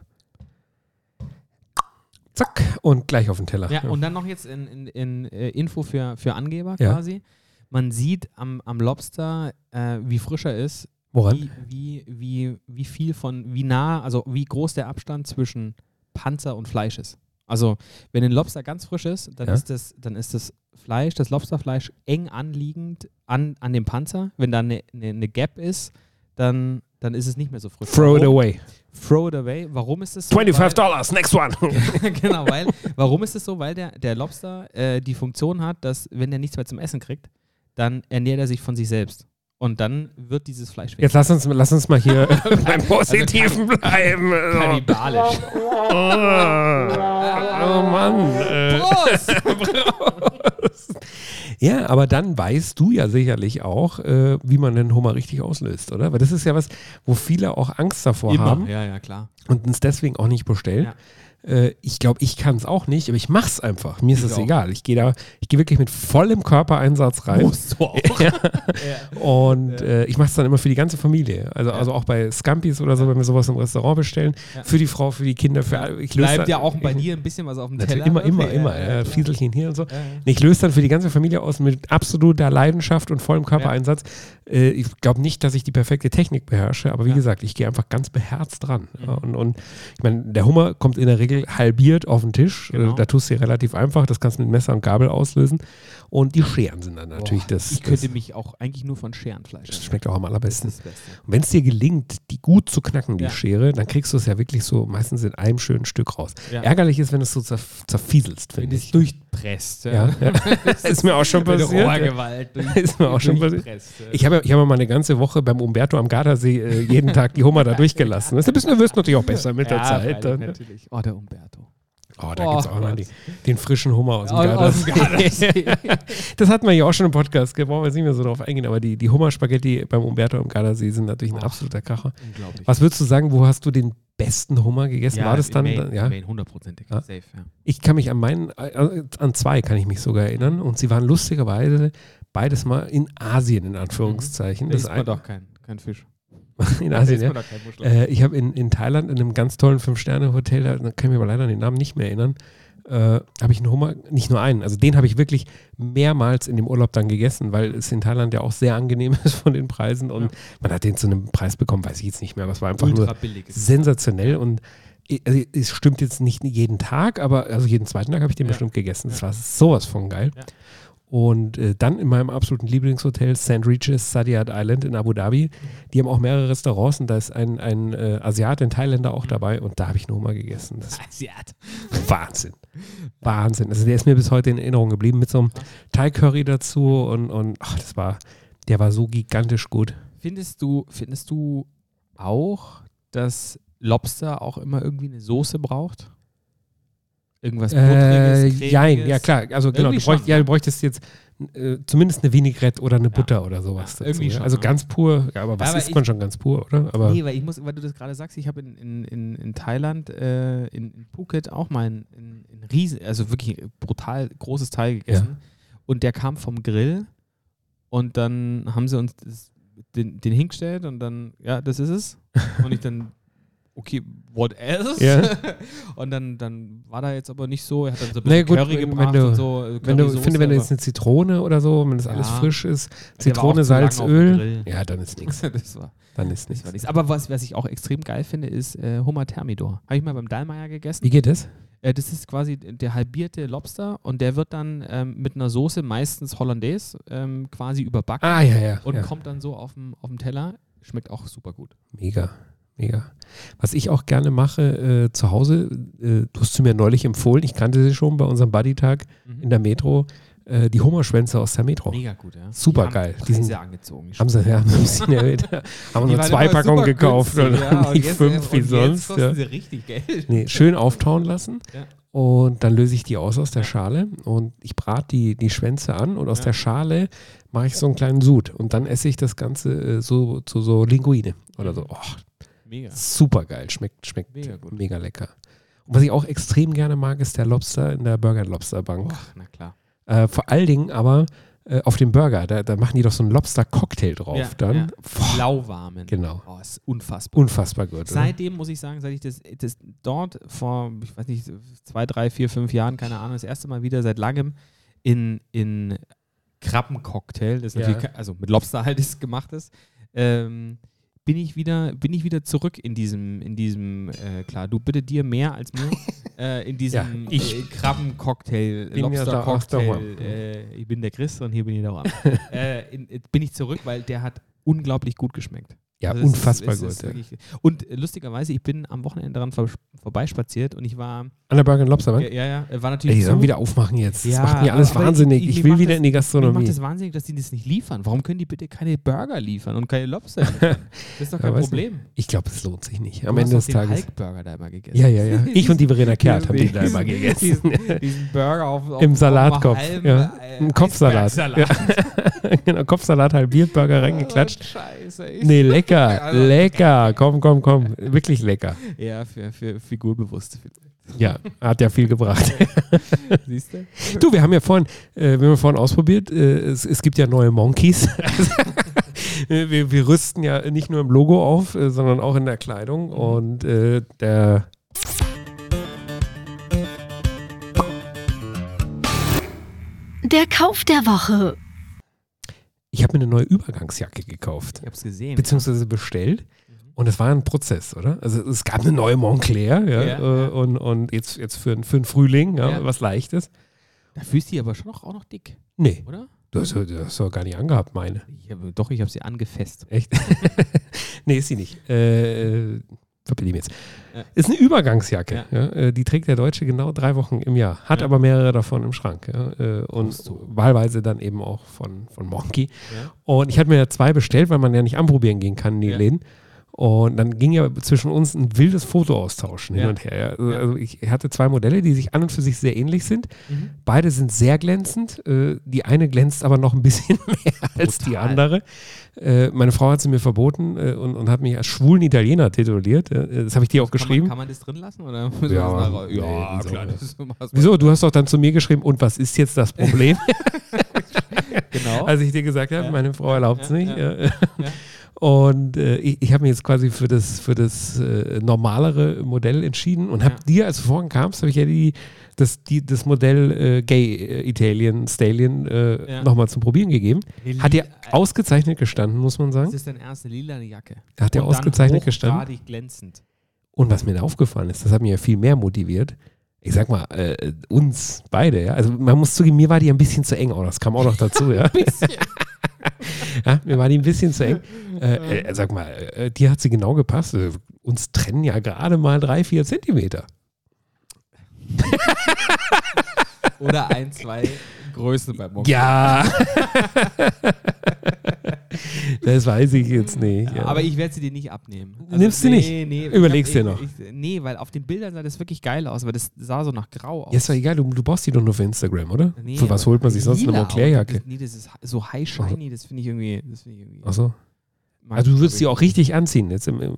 zack und gleich auf den Teller. Ja, und dann noch jetzt in, in, in äh, Info für, für Angeber Ja. quasi. Man sieht am, am Lobster, äh, wie frisch er ist, Woran? wie, wie, wie, wie viel von, wie nah, also wie groß der Abstand zwischen Panzer und Fleisch ist. Also, wenn ein Lobster ganz frisch ist, dann, Ja. ist, das, dann ist das Fleisch, das Lobsterfleisch eng anliegend an, an dem Panzer. Wenn da eine, eine, eine Gap ist, dann, dann ist es nicht mehr so frisch. Throw it away. Throw it away. Warum ist es so? 25 Dollars, next one. Genau, weil, warum ist es so? Weil der, der Lobster äh, die Funktion hat, dass, wenn er nichts mehr zum Essen kriegt, dann ernährt er sich von sich selbst. Und dann wird dieses Fleisch weg. Jetzt lass uns, lass uns mal hier beim Positiven bleiben. Kannibalisch. Oh, oh Mann. Äh. Prost! Ja, aber dann weißt du ja sicherlich auch, äh, wie man den Hummer richtig auslöst, oder? Weil das ist ja was, wo viele auch Angst davor haben Ja, ja, klar. und uns deswegen auch nicht bestellen. Ja. Äh, ich glaube, ich kann es auch nicht, aber ich mache es einfach. Mir ist Ich es egal. Ich gehe da, ich gehe wirklich mit vollem Körpereinsatz rein. Musst du auch. Ja. Und äh, ich mache es dann immer für die ganze Familie. Also, also auch bei Scampis oder so, wenn wir sowas im Restaurant bestellen. Ja. Für die Frau, für die Kinder, für alle. Ich Bleibt da- ja auch bei dir ein bisschen was auf dem Teller. immer, ne? immer, immer. Ja, Ja, ja, klar. Fieselchen hier und so. Ja, ja. Ich löse dann für die ganze Familie aus mit absoluter Leidenschaft und vollem Körpereinsatz. Äh, ich glaube nicht, dass ich die perfekte Technik beherrsche, aber wie Ja. gesagt, ich gehe einfach ganz beherzt dran. Mhm. Und, und ich meine, der Hummer kommt in der Regel halbiert auf den Tisch. Genau. Äh, Da tust du relativ einfach. Das kannst du mit Messer und Gabel auslösen. Und die Scheren sind dann natürlich Boah, das. Ich könnte das, mich auch eigentlich nur von Scherenfleisch das schmeckt auch am allerbesten. Und wenn es dir gelingt, die gut zu knacken, die Ja. Schere, dann kriegst du es ja wirklich so meistens in einem schönen Stück raus. Ja. Ärgerlich ist, wenn es so zerf zerfieselst, Wenn finde es ich. durchpresst. Ja, ja. ist mir auch schon passiert. ja. Rohrgewalt. Durch, Ist mir auch schon passiert. ja. Ich habe ich hab mal eine ganze Woche beim Umberto am Gardasee äh, jeden Tag die Hummer da durchgelassen. Das ist ein bisschen, du wirst natürlich auch besser mit der ja, Zeit. freilich, Dann, ne? natürlich. Oh, der Umberto. Oh, da Oh gibt es auch noch den frischen Hummer aus dem Gardasee. das hatten wir ja auch schon im Podcast, gell, brauchen wir jetzt nicht mehr so drauf eingehen, aber die, die Hummerspaghetti beim Umberto am Gardasee sind natürlich ein Oh. absoluter Kracher. Unglaublich. Was würdest du sagen, wo hast du den besten Hummer gegessen? War das im dann? Main, ja? im hundertprozentig. Ja. Safe, ja. Ich kann mich an meinen, äh, an zwei kann ich mich sogar erinnern und sie waren lustigerweise beides mal in Asien, in Anführungszeichen. Da Das man ein- doch kein, kein Fisch. in Asien, ja. Äh, ich habe in, in Thailand in einem ganz tollen Fünf-Sterne-Hotel, da kann ich mir aber leider an den Namen nicht mehr erinnern, äh, habe ich einen Hummer, nicht nur einen, also den habe ich wirklich mehrmals in dem Urlaub dann gegessen, weil es in Thailand ja auch sehr angenehm ist von den Preisen und Ja. man hat den zu einem Preis bekommen, weiß ich jetzt nicht mehr, aber es war einfach Ultra nur billig. sensationell und i- also es stimmt jetzt nicht jeden Tag, aber also jeden zweiten Tag habe ich den Ja. bestimmt gegessen. Das war sowas von geil. Und äh, dann in meinem absoluten Lieblingshotel St. Regis Sadyat Island in Abu Dhabi. Die haben auch mehrere Restaurants und da ist ein, ein äh, Asiat, ein Thailänder auch dabei und da habe ich nur mal gegessen. Das Asiat. Wahnsinn. Wahnsinn. Also der ist mir bis heute in Erinnerung geblieben mit so einem Thai-Curry dazu und, und ach, das war, der war so gigantisch gut. Findest du, findest du auch, dass Lobster auch immer irgendwie eine Soße braucht? Irgendwas Äh, Buttriges, jein, ja klar. Also genau, du, schon, ja, ne? du bräuchtest jetzt äh, zumindest eine Vinaigrette oder eine Butter oder sowas. Ja, dazu, irgendwie ja. schon, also ja. ganz pur, ja, aber was aber isst ich- man schon ganz pur, oder? Aber Nee, weil ich muss, weil du das gerade sagst, ich habe in, in, in, in Thailand, äh, in, in Phuket auch mal ein, ein, ein riesen, also wirklich brutal großes Teil gegessen. Und der kam vom Grill und dann haben sie uns das, den, den hingestellt und dann, ja, das ist es. Und ich dann, okay, what else? Ja. Und dann, dann war da jetzt aber nicht so, er hat dann so ein bisschen gut, Curry wenn- gebracht wenn du- und so. äh, wenn du, finde, wenn jetzt eine Zitrone oder so, wenn das alles Ja. frisch ist, Zitrone, Salz, Öl, ja, dann ist nichts. Dann ist nichts. Aber was, was ich auch extrem geil finde, ist äh, Hummer Thermidor. Habe ich mal beim Dallmayr gegessen. Wie geht das? Äh, das ist quasi der halbierte Lobster und der wird dann ähm, mit einer Soße, meistens Hollandaise, ähm, quasi überbacken Ah, ja, ja. und kommt dann so auf dem Teller. Schmeckt auch super gut. Mega, mega. Was ich auch gerne mache äh, zu Hause, äh, du hast sie mir neulich empfohlen, ich kannte sie schon bei unserem Buddy-Tag in der Metro, äh, die Hummerschwänze aus der Metro. Mega gut, ja. Super Die haben geil. Die sind- angezogen. Haben sie ja ein bisschen erhöht. Haben nur zwei Packungen gekauft günstig, und ja, nicht jetzt- fünf wie und sonst. Jetzt kosten Ja. sie richtig Geld. Nee, schön auftauen lassen. Ja. Und dann löse ich die aus aus der Schale und ich brate die, die Schwänze an und aus Ja. der Schale mache ich so einen kleinen Sud und dann esse ich das Ganze äh, so zu so, Linguine oder so. Oh, Mega. super geil, schmeckt, schmeckt Mega mega, gut. lecker. Und was ich auch extrem gerne mag, ist der Lobster in der Burger Lobster Bank. Och, na klar. Äh, vor allen Dingen aber äh, auf dem Burger, da, da machen die doch so einen Lobster Cocktail drauf Ja, dann. ja. Lauwarmen. Genau. Oh, ist unfassbar. unfassbar gut. oder? Seitdem muss ich sagen, seit ich das, das dort vor, ich weiß nicht, zwei, drei, vier, fünf Jahren, keine Ahnung, das erste Mal wieder seit langem in, in Krabbencocktail, das Ja. also mit Lobster halt ist gemacht ist, ähm, bin ich wieder, bin ich wieder zurück in diesem, in diesem, äh, klar, du bitte dir mehr als mir, äh, in diesem Ja, ich äh, Krabbencocktail, Lobstercocktail, äh, ich bin der Chris und hier bin ich der Juan. äh, bin ich zurück, weil der hat unglaublich gut geschmeckt. Ja, Also es ist- unfassbar es gut. ist ja. Und äh, lustigerweise, ich bin am Wochenende daran vor, vorbeispaziert und ich war, An der Burger Lobster Bank? ja, ja, ja, war Ey, natürlich die sollen wieder aufmachen jetzt. Das Ja, macht mir alles wahnsinnig. ich- Ich, mir will macht wieder das- in die Mir macht Gastronomie. das wahnsinnig, dass die das nicht liefern. Warum können die bitte keine Burger liefern und keine Lobster liefern? Das ist doch kein Ja, Problem. Ich glaube, es lohnt sich nicht. Du Am hast Ende doch des den Tages. Hulk-Burger da immer gegessen. Ja, ja, ja. Ich und die Verena Kehrt haben den da immer gegessen. Diesen, diesen Burger auf, auf Im Salatkopf. ja. äh, Ein Kopfsalat. Genau, Kopfsalat, halbiert, Burger reingeklatscht. Oh, Scheiße. Ich- Nee, lecker, Also- lecker. Komm, komm, komm. Wirklich lecker. Ja, für, für Figurbewusste. Ja, hat ja viel gebracht. Siehst du? Du, wir haben ja vorhin, äh, wir haben vorhin ausprobiert, äh, es, es gibt ja neue Monkeys. Wir, wir rüsten ja nicht nur im Logo auf, äh, sondern auch in der Kleidung. Und äh, der Der Kauf der Woche. Ich habe mir eine neue Übergangsjacke gekauft, Ich hab's gesehen. beziehungsweise bestellt. Und es war ein Prozess, oder? Also es gab eine neue Montclair ja, Ja. äh, und, und jetzt, jetzt für, für den Frühling, ja, Ja. was Leichtes. Da fühlst du die aber schon auch noch dick, Nee, oder? du hast, du hast doch gar nicht angehabt, meine. Ich hab, doch, ich habe sie angefasst. Echt? nee, ist sie nicht. Äh, verbitte ich mir jetzt. Ja. Ist eine Übergangsjacke. Ja. Ja. äh, die trägt der Deutsche genau drei Wochen im Jahr. Hat aber mehrere davon im Schrank. Äh, und du. wahlweise dann eben auch von, von Monkey. Und ich hatte mir zwei bestellt, weil man ja nicht anprobieren gehen kann in die. Läden. Und dann ging ja zwischen uns ein wildes Foto austauschen hin Ja. und her. Ja. Also, Ja. also ich hatte zwei Modelle, die sich an und für sich sehr ähnlich sind. Mhm. Beide sind sehr glänzend. Äh, die eine glänzt aber noch ein bisschen mehr als die Brutal. andere. Äh, meine Frau hat sie mir verboten äh, und, und hat mich als schwulen Italiener tituliert. Äh, das habe ich dir auch Kann geschrieben. Man, kann man das drin lassen? Oder müssen Ja, das nachher- ja klar. Wieso? Du hast doch dann zu mir geschrieben, und was ist jetzt das Problem? Genau. Als ich dir gesagt habe, Ja. meine Frau erlaubt es Ja, nicht. Und äh, ich, ich habe mich jetzt quasi für das, für das äh, normalere Modell entschieden und habe Ja. dir, als du vorhin kamst, habe ich ja die, das, die, das Modell äh, Gay äh, Italien Stallion äh, Ja. nochmal zum Probieren gegeben. Hat dir ausgezeichnet gestanden, muss man Das sagen. ist deine erste lila Jacke. Hat dir ausgezeichnet gestanden. glänzend. Und was mir da aufgefallen ist, das hat mich ja viel mehr motiviert. Ich sag mal, äh, uns beide, ja. Also man muss zugeben, mir war die ein bisschen zu eng, auch das kam auch noch dazu, ja. ja mir war die ein bisschen zu eng. Äh, äh, sag mal, äh, dir hat sie genau gepasst. Äh, uns trennen ja gerade mal drei, vier Zentimeter. Oder ein, zwei Größen beim Monkey. Ja. das weiß ich jetzt nicht. Ja. Aber ich werde sie dir nicht abnehmen. Nimmst du nicht? Nee, Überlegst hab- dir noch. Ich, nee, weil auf den Bildern sah das wirklich geil aus, weil das sah so nach grau aus. ja, ist doch egal, du, du brauchst die doch nur für Instagram, oder? Nee, für was aber holt man sich sonst eine Montclair-Jacke? nee, das ist so high shiny, das finde ich irgendwie. Das find ich irgendwie Achso. mag Also du würdest ich, auch richtig anziehen. Jetzt im, im,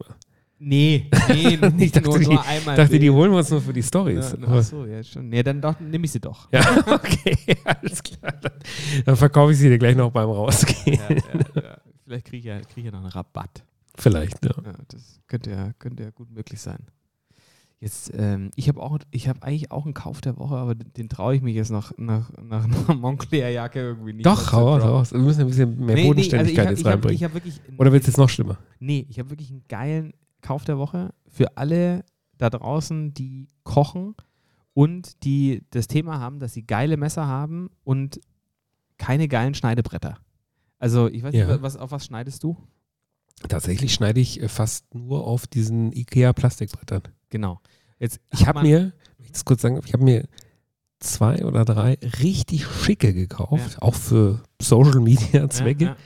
Nee, nee, Ich nicht dachte, nur, die- nur einmal. dachte, die holen wir uns nur für die Stories. Ja, ach so, ja, schon. Nee, dann nehme ich sie doch. Ja, okay, alles klar. Dann, dann verkaufe ich sie dir gleich noch beim Rausgehen. Ja, ja, ja. Vielleicht kriege ich, ja, krieg ich ja noch einen Rabatt. Vielleicht, ja. Ja, das könnte ja, könnte ja gut möglich sein. Jetzt, ähm, ich habe auch, ich habe eigentlich auch einen Kauf der Woche, aber den, den traue ich mich jetzt nach, nach, nach einer Montclair-Jacke irgendwie nicht. Doch, hau raus. Wir müssen ein bisschen mehr Nee, nee, also Bodenständigkeit ich jetzt hab, reinbringen. Ich habe hab wirklich. Oder wird es jetzt noch schlimmer? Nee, ich habe wirklich einen geilen Kauf der Woche für alle da draußen, die kochen und die das Thema haben, dass sie geile Messer haben und keine geilen Schneidebretter. Also ich weiß Ja. nicht, was, auf was schneidest du? Tatsächlich schneide ich äh, fast nur auf diesen IKEA-Plastikbrettern. Genau. Jetzt Ich habe mir, wenn ich das kurz sagen, ich habe mir zwei oder drei richtig schicke gekauft, auch für Social Media Zwecke. Ja, ja.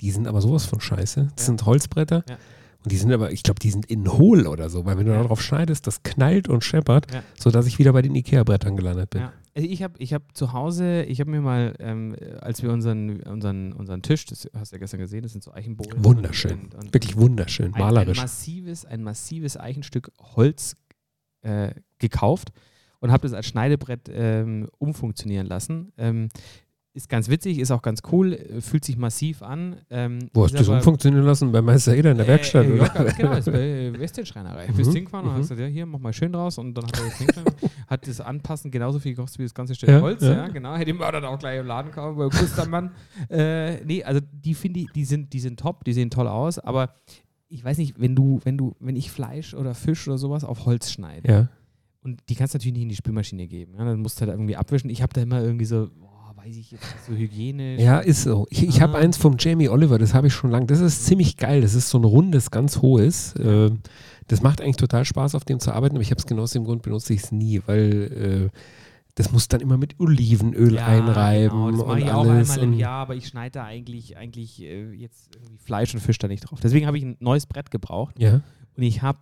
Die sind aber sowas von scheiße. Das Ja. sind Holzbretter. Und die sind aber, ich glaube, die sind in hohl oder so, weil wenn du Ja. darauf schneidest, das knallt und scheppert, Ja. sodass ich wieder bei den Ikea-Brettern gelandet bin. Ja. Also ich habe ich hab zu Hause, ich habe mir mal, ähm, als wir unseren, unseren, unseren Tisch, das hast du ja gestern gesehen, das sind so Eichenbohlen. Wunderschön. Und, und Wirklich wunderschön, ein, malerisch. Ein massives, ein massives Eichenstück Holz äh, gekauft und habe das als Schneidebrett ähm, umfunktionieren lassen. Ähm, ist ganz witzig, ist auch ganz cool, äh, fühlt sich massiv an. Ähm, Wo hast du das umfunktionieren lassen? Bei Meister Eder in der Werkstatt, äh, äh, oder? Ja, genau, ist bei äh, Western-Schreinerei. Mhm, Bist hingefahren und mhm. hast gesagt, ja, hier, mach mal schön draus. Und dann hat er das hingefahren, hat das anpassen genauso viel gekostet wie das ganze Stück Ja, Holz. ja. Ja. genau. Hätte mir dann auch gleich im Laden kaufen, bei Kustermann. äh, nee, also die finde ich, die sind, die sind top, die sehen toll aus, aber ich weiß nicht, wenn du, wenn du, wenn ich Fleisch oder Fisch oder sowas auf Holz schneide Ja. und die kannst du natürlich nicht in die Spülmaschine geben. Ja, dann musst du halt irgendwie abwischen. Ich habe da immer irgendwie so, boah, weiß ich jetzt nicht, so hygienisch. Ja, ist so. Ich, ich habe Ah. eins vom Jamie Oliver, das habe ich schon lange. Das ist ziemlich geil. Das ist so ein rundes, ganz hohes. Äh, das macht eigentlich total Spaß, auf dem zu arbeiten, aber ich habe es genau aus dem Grund benutze ich es nie, weil äh, das muss dann immer mit Olivenöl einreiben Genau, das mache und ich auch einmal im Jahr, aber ich schneide da eigentlich, eigentlich äh, jetzt irgendwie Fleisch und Fisch da nicht drauf. Deswegen habe ich ein neues Brett gebraucht Ja, und ich habe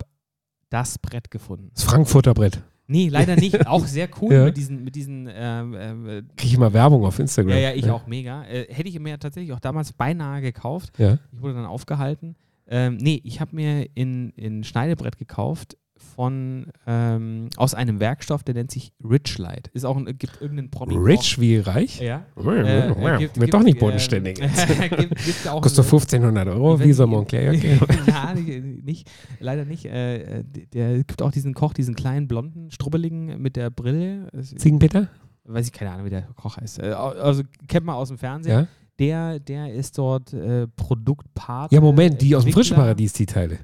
das Brett gefunden. das Frankfurter Brett. Nee, leider nicht. Auch sehr cool Ja. mit diesen, mit diesen ähm, ähm, äh, Kriege ich immer Werbung auf Instagram. ja, ja, ich auch mega. Äh, hätte ich mir tatsächlich auch damals beinahe gekauft. Ja. Ich wurde dann aufgehalten. Ähm, nee, ich habe mir in, in Schneidebrett gekauft von ähm, aus einem Werkstoff, der nennt sich Richlight. Ist auch ein, gibt irgendeinen Promi. Rich wie reich? Ja. Äh, Äh, gibt- Wird doch nicht bodenständig. gibt, gibt Kostet eine- 1500 Euro, nicht, Montclair. Okay. ja, nicht, nicht, leider nicht. Äh, äh, der gibt auch diesen Koch, diesen kleinen blonden, strubbeligen mit der Brille. Ziegenpeter? Weiß ich keine Ahnung, wie der Koch heißt. Äh, also kennt man aus dem Fernsehen. Ja. Der, der ist dort äh, Produktpart. Ja, Moment, die aus dem frischen Paradies, die Teile.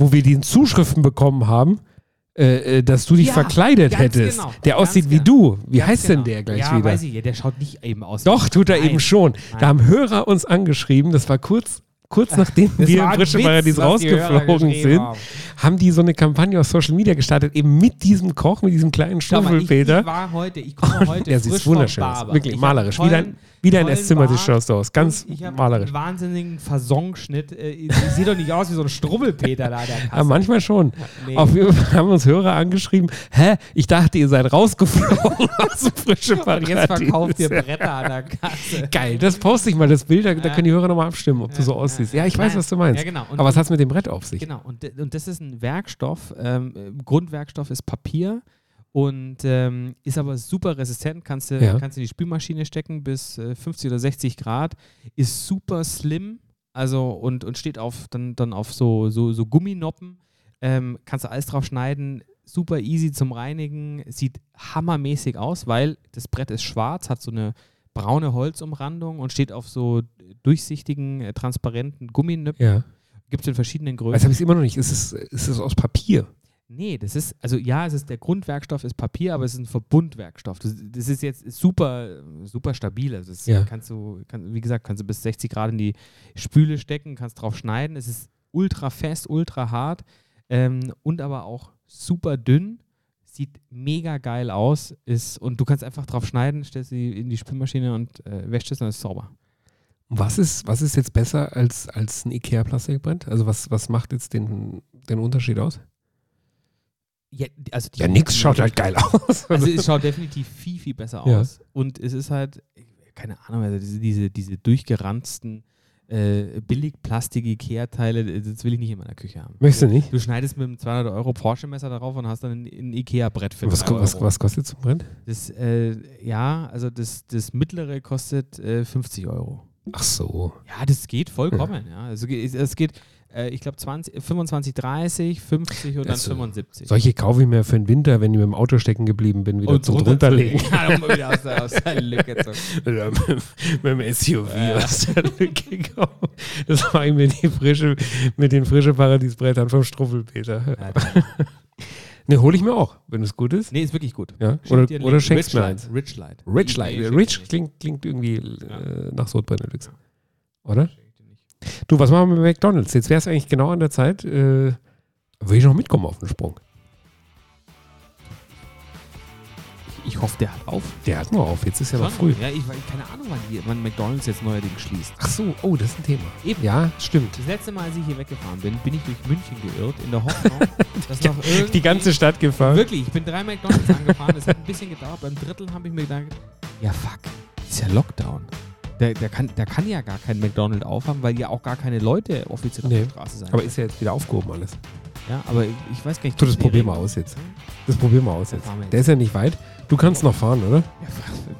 Wo wir die Zuschriften bekommen haben, äh, äh, dass du dich Ja, verkleidet hättest. genau, der aussieht wie genau. du. Wie Ganz heißt genau. denn der gleich ja, wieder? weiß ich, ja, der schaut nicht eben aus. Doch, tut er Nein. eben schon. Nein. Da haben Hörer uns angeschrieben, das war kurz, kurz nachdem Das wir im Witz, Paradies rausgeflogen sind, haben. haben die so eine Kampagne auf Social Media gestartet, eben mit diesem Koch, mit diesem kleinen mal, ich, ich Stuffelpeter. war heute, ich komme heute Der sieht frisch vom wunderschön. Wirklich Ich malerisch. Wie dein, wie dein Esszimmer Bart schaust du aus. Ganz und ich malerisch. einen wahnsinnigen Fasonschnitt. Äh, Ich sehe doch nicht aus wie so ein Strubbelpeter da. Aber manchmal schon. Nee. Auf jeden Fall haben uns Hörer angeschrieben, hä, ich dachte, ihr seid rausgeflogen aus dem frischen Und Paradies. jetzt verkauft ihr Bretter an der Kasse. Geil, das poste ich mal, das Bild, da, da Ja. können die Hörer nochmal abstimmen, ob du so aussiehst. Ja, ich weiß, was du meinst. Ja, genau. Und, Aber was hat es mit dem Brett auf sich? Genau, und, und das ist ein Werkstoff. Ähm, äh, Grundwerkstoff ist Papier und ähm, ist aber super resistent. Kannst du Ja. kannst in die Spülmaschine stecken bis äh, 50 oder 60 Grad. Ist super slim also und, und steht auf, dann, dann auf so, so, so Gumminoppen. Ähm, kannst du alles drauf schneiden. Super easy zum Reinigen. Sieht hammermäßig aus, weil das Brett ist schwarz, hat so eine braune Holzumrandung und steht auf so durchsichtigen, äh, transparenten Gumminöpfen. Ja. Gibt es in verschiedenen Größen. Jetzt habe ich es immer noch nicht. Ist es, ist es aus Papier? Nee, das ist, also ja, es ist der Grundwerkstoff ist Papier, aber es ist ein Verbundwerkstoff. Das, das ist jetzt super, super stabil. Also das Ja. kannst du, kann, wie gesagt, kannst du bis 60 Grad in die Spüle stecken, kannst drauf schneiden. Es ist ultra fest, ultra hart ähm, und aber auch super dünn. Sieht mega geil aus. Ist, und du kannst einfach drauf schneiden, stellst sie in die Spülmaschine und äh, wäschst es und es ist sauber. Was ist, was ist jetzt besser als, als ein Ikea-Plastikbrett? Also was, was macht jetzt den, den Unterschied aus? Ja, also Ja, nix schaut halt geil aus. Also es schaut definitiv viel, viel besser Ja. aus. Und es ist halt, keine Ahnung, also diese, diese, diese durchgeranzten äh, Billig-Plastik-Ikea-Teile, das will ich nicht in meiner Küche haben. Möchtest du nicht? Du schneidest mit einem 200 Euro Porsche-Messer darauf und hast dann ein, ein Ikea-Brett für Was, 3 was, was kostet so ein Brett? Das, äh, ja, also das, das mittlere kostet äh, 50 Euro. Ach so. Ja, das geht vollkommen. Ja. Also ge- es geht, äh, ich glaube, 25, 30, 50 und dann Das, äh, 75. Solche kaufe ich mir für den Winter, wenn ich mit dem Auto stecken geblieben bin, wieder zum drunterlegen. Ja, um wieder aus der, aus der Lücke zu Oder mit, mit dem SUV Ja. aus der Lücke kommen. Das mache ich mit, die frische, mit den frischen Paradiesbrettern vom Struffelpeter. Ja, Ne, hole ich mir auch, wenn es gut ist. Nee, ist wirklich gut. Ja? Oder, einen oder schenkst Rich mir Light. eins. Rich Light. Rich Light. Rich klingt, klingt irgendwie Ja. äh, nach Sodbrennelix. Oder? Du, was machen wir mit McDonalds? Jetzt wäre es eigentlich genau an der Zeit. Äh, will ich noch mitkommen auf den Sprung? Ich hoffe, der hat auf. Der hat nur auf. Jetzt ist ja noch früh. Ja, ich weiß keine Ahnung, wann, die, wann McDonalds jetzt neuerdings schließt. Ach so, oh, das ist ein Thema. Eben. Ja, stimmt. Das letzte Mal, als ich hier weggefahren bin, bin ich durch München geirrt, in der Hoffnung, dass noch irgendwie... Die ganze Stadt gefahren. Wirklich, ich bin drei McDonalds angefahren, das hat ein bisschen gedauert. Beim Drittel habe ich mir gedacht, ja fuck, ist ja Lockdown. Der, der, kann, der kann ja gar kein McDonald's aufhaben, weil ja auch gar keine Leute offiziell auf Nee, der Straße sein. Aber ist ja jetzt wieder aufgehoben alles. ja, aber ich, ich weiß gar nicht. Tu, das probieren wir aus jetzt. Das probieren wir aus jetzt. jetzt. Der ist ja nicht weit. Du kannst noch fahren, oder? Ja,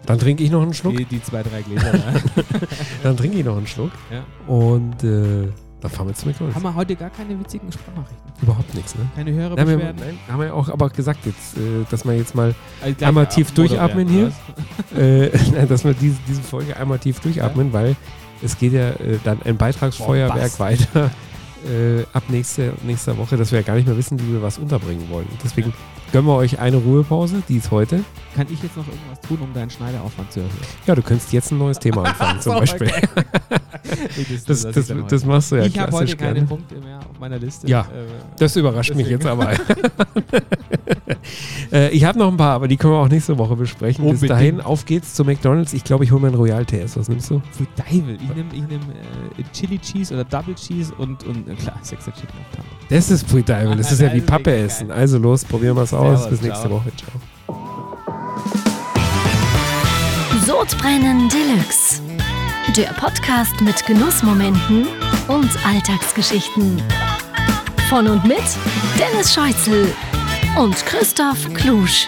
Dann trinke ich noch einen Schluck. die, die zwei, drei Gläser. da. Dann trinke ich noch einen Schluck. ja. Und äh, dann fahren wir zu McDonalds. Haben wir heute gar keine witzigen Sprachnachrichten. Überhaupt nichts, ne? Keine höhere Nein, wir, Beschwerden. nein, haben wir auch aber gesagt jetzt, äh, dass wir jetzt mal, Also einmal tief durchatmen hier. äh, nein, dass wir diese, diese Folge einmal tief durchatmen, weil es geht ja äh, dann ein Beitragsfeuerwerk Bombast. weiter äh, ab nächste, nächster Woche, dass wir ja gar nicht mehr wissen, wie wir was unterbringen wollen. Deswegen gönnen wir euch eine Ruhepause, die ist heute. Kann ich jetzt noch irgendwas tun, um deinen Schneideraufwand zu erhöhen? Ja, du könntest jetzt ein neues Thema anfangen zum Beispiel. Das, das, ich das heute. machst du ja ich habe heute klassisch keine gerne. Punkte mehr auf meiner Liste. Ja. Äh, Das überrascht mich Deswegen. jetzt aber. äh, ich habe noch ein paar, aber die können wir auch nächste Woche besprechen. Bis Unbedingt. dahin, auf geht's zu McDonalds. Ich glaube, ich hole mir einen Royal TS. Was nimmst du? für Deivel. Ich nehme ich nehm, äh, Chili Cheese oder Double Cheese und, und äh, klar, Sexer Chicken. Das ist Free Dival. Das ist ja wie Pappe essen. Also los, probieren wir es aus. Servus, Bis nächste ciao. Woche. Ciao. Sodbrennen Deluxe. Der Podcast mit Genussmomenten und Alltagsgeschichten. Von und mit Dennis Scheuzel und Christoph Klusch.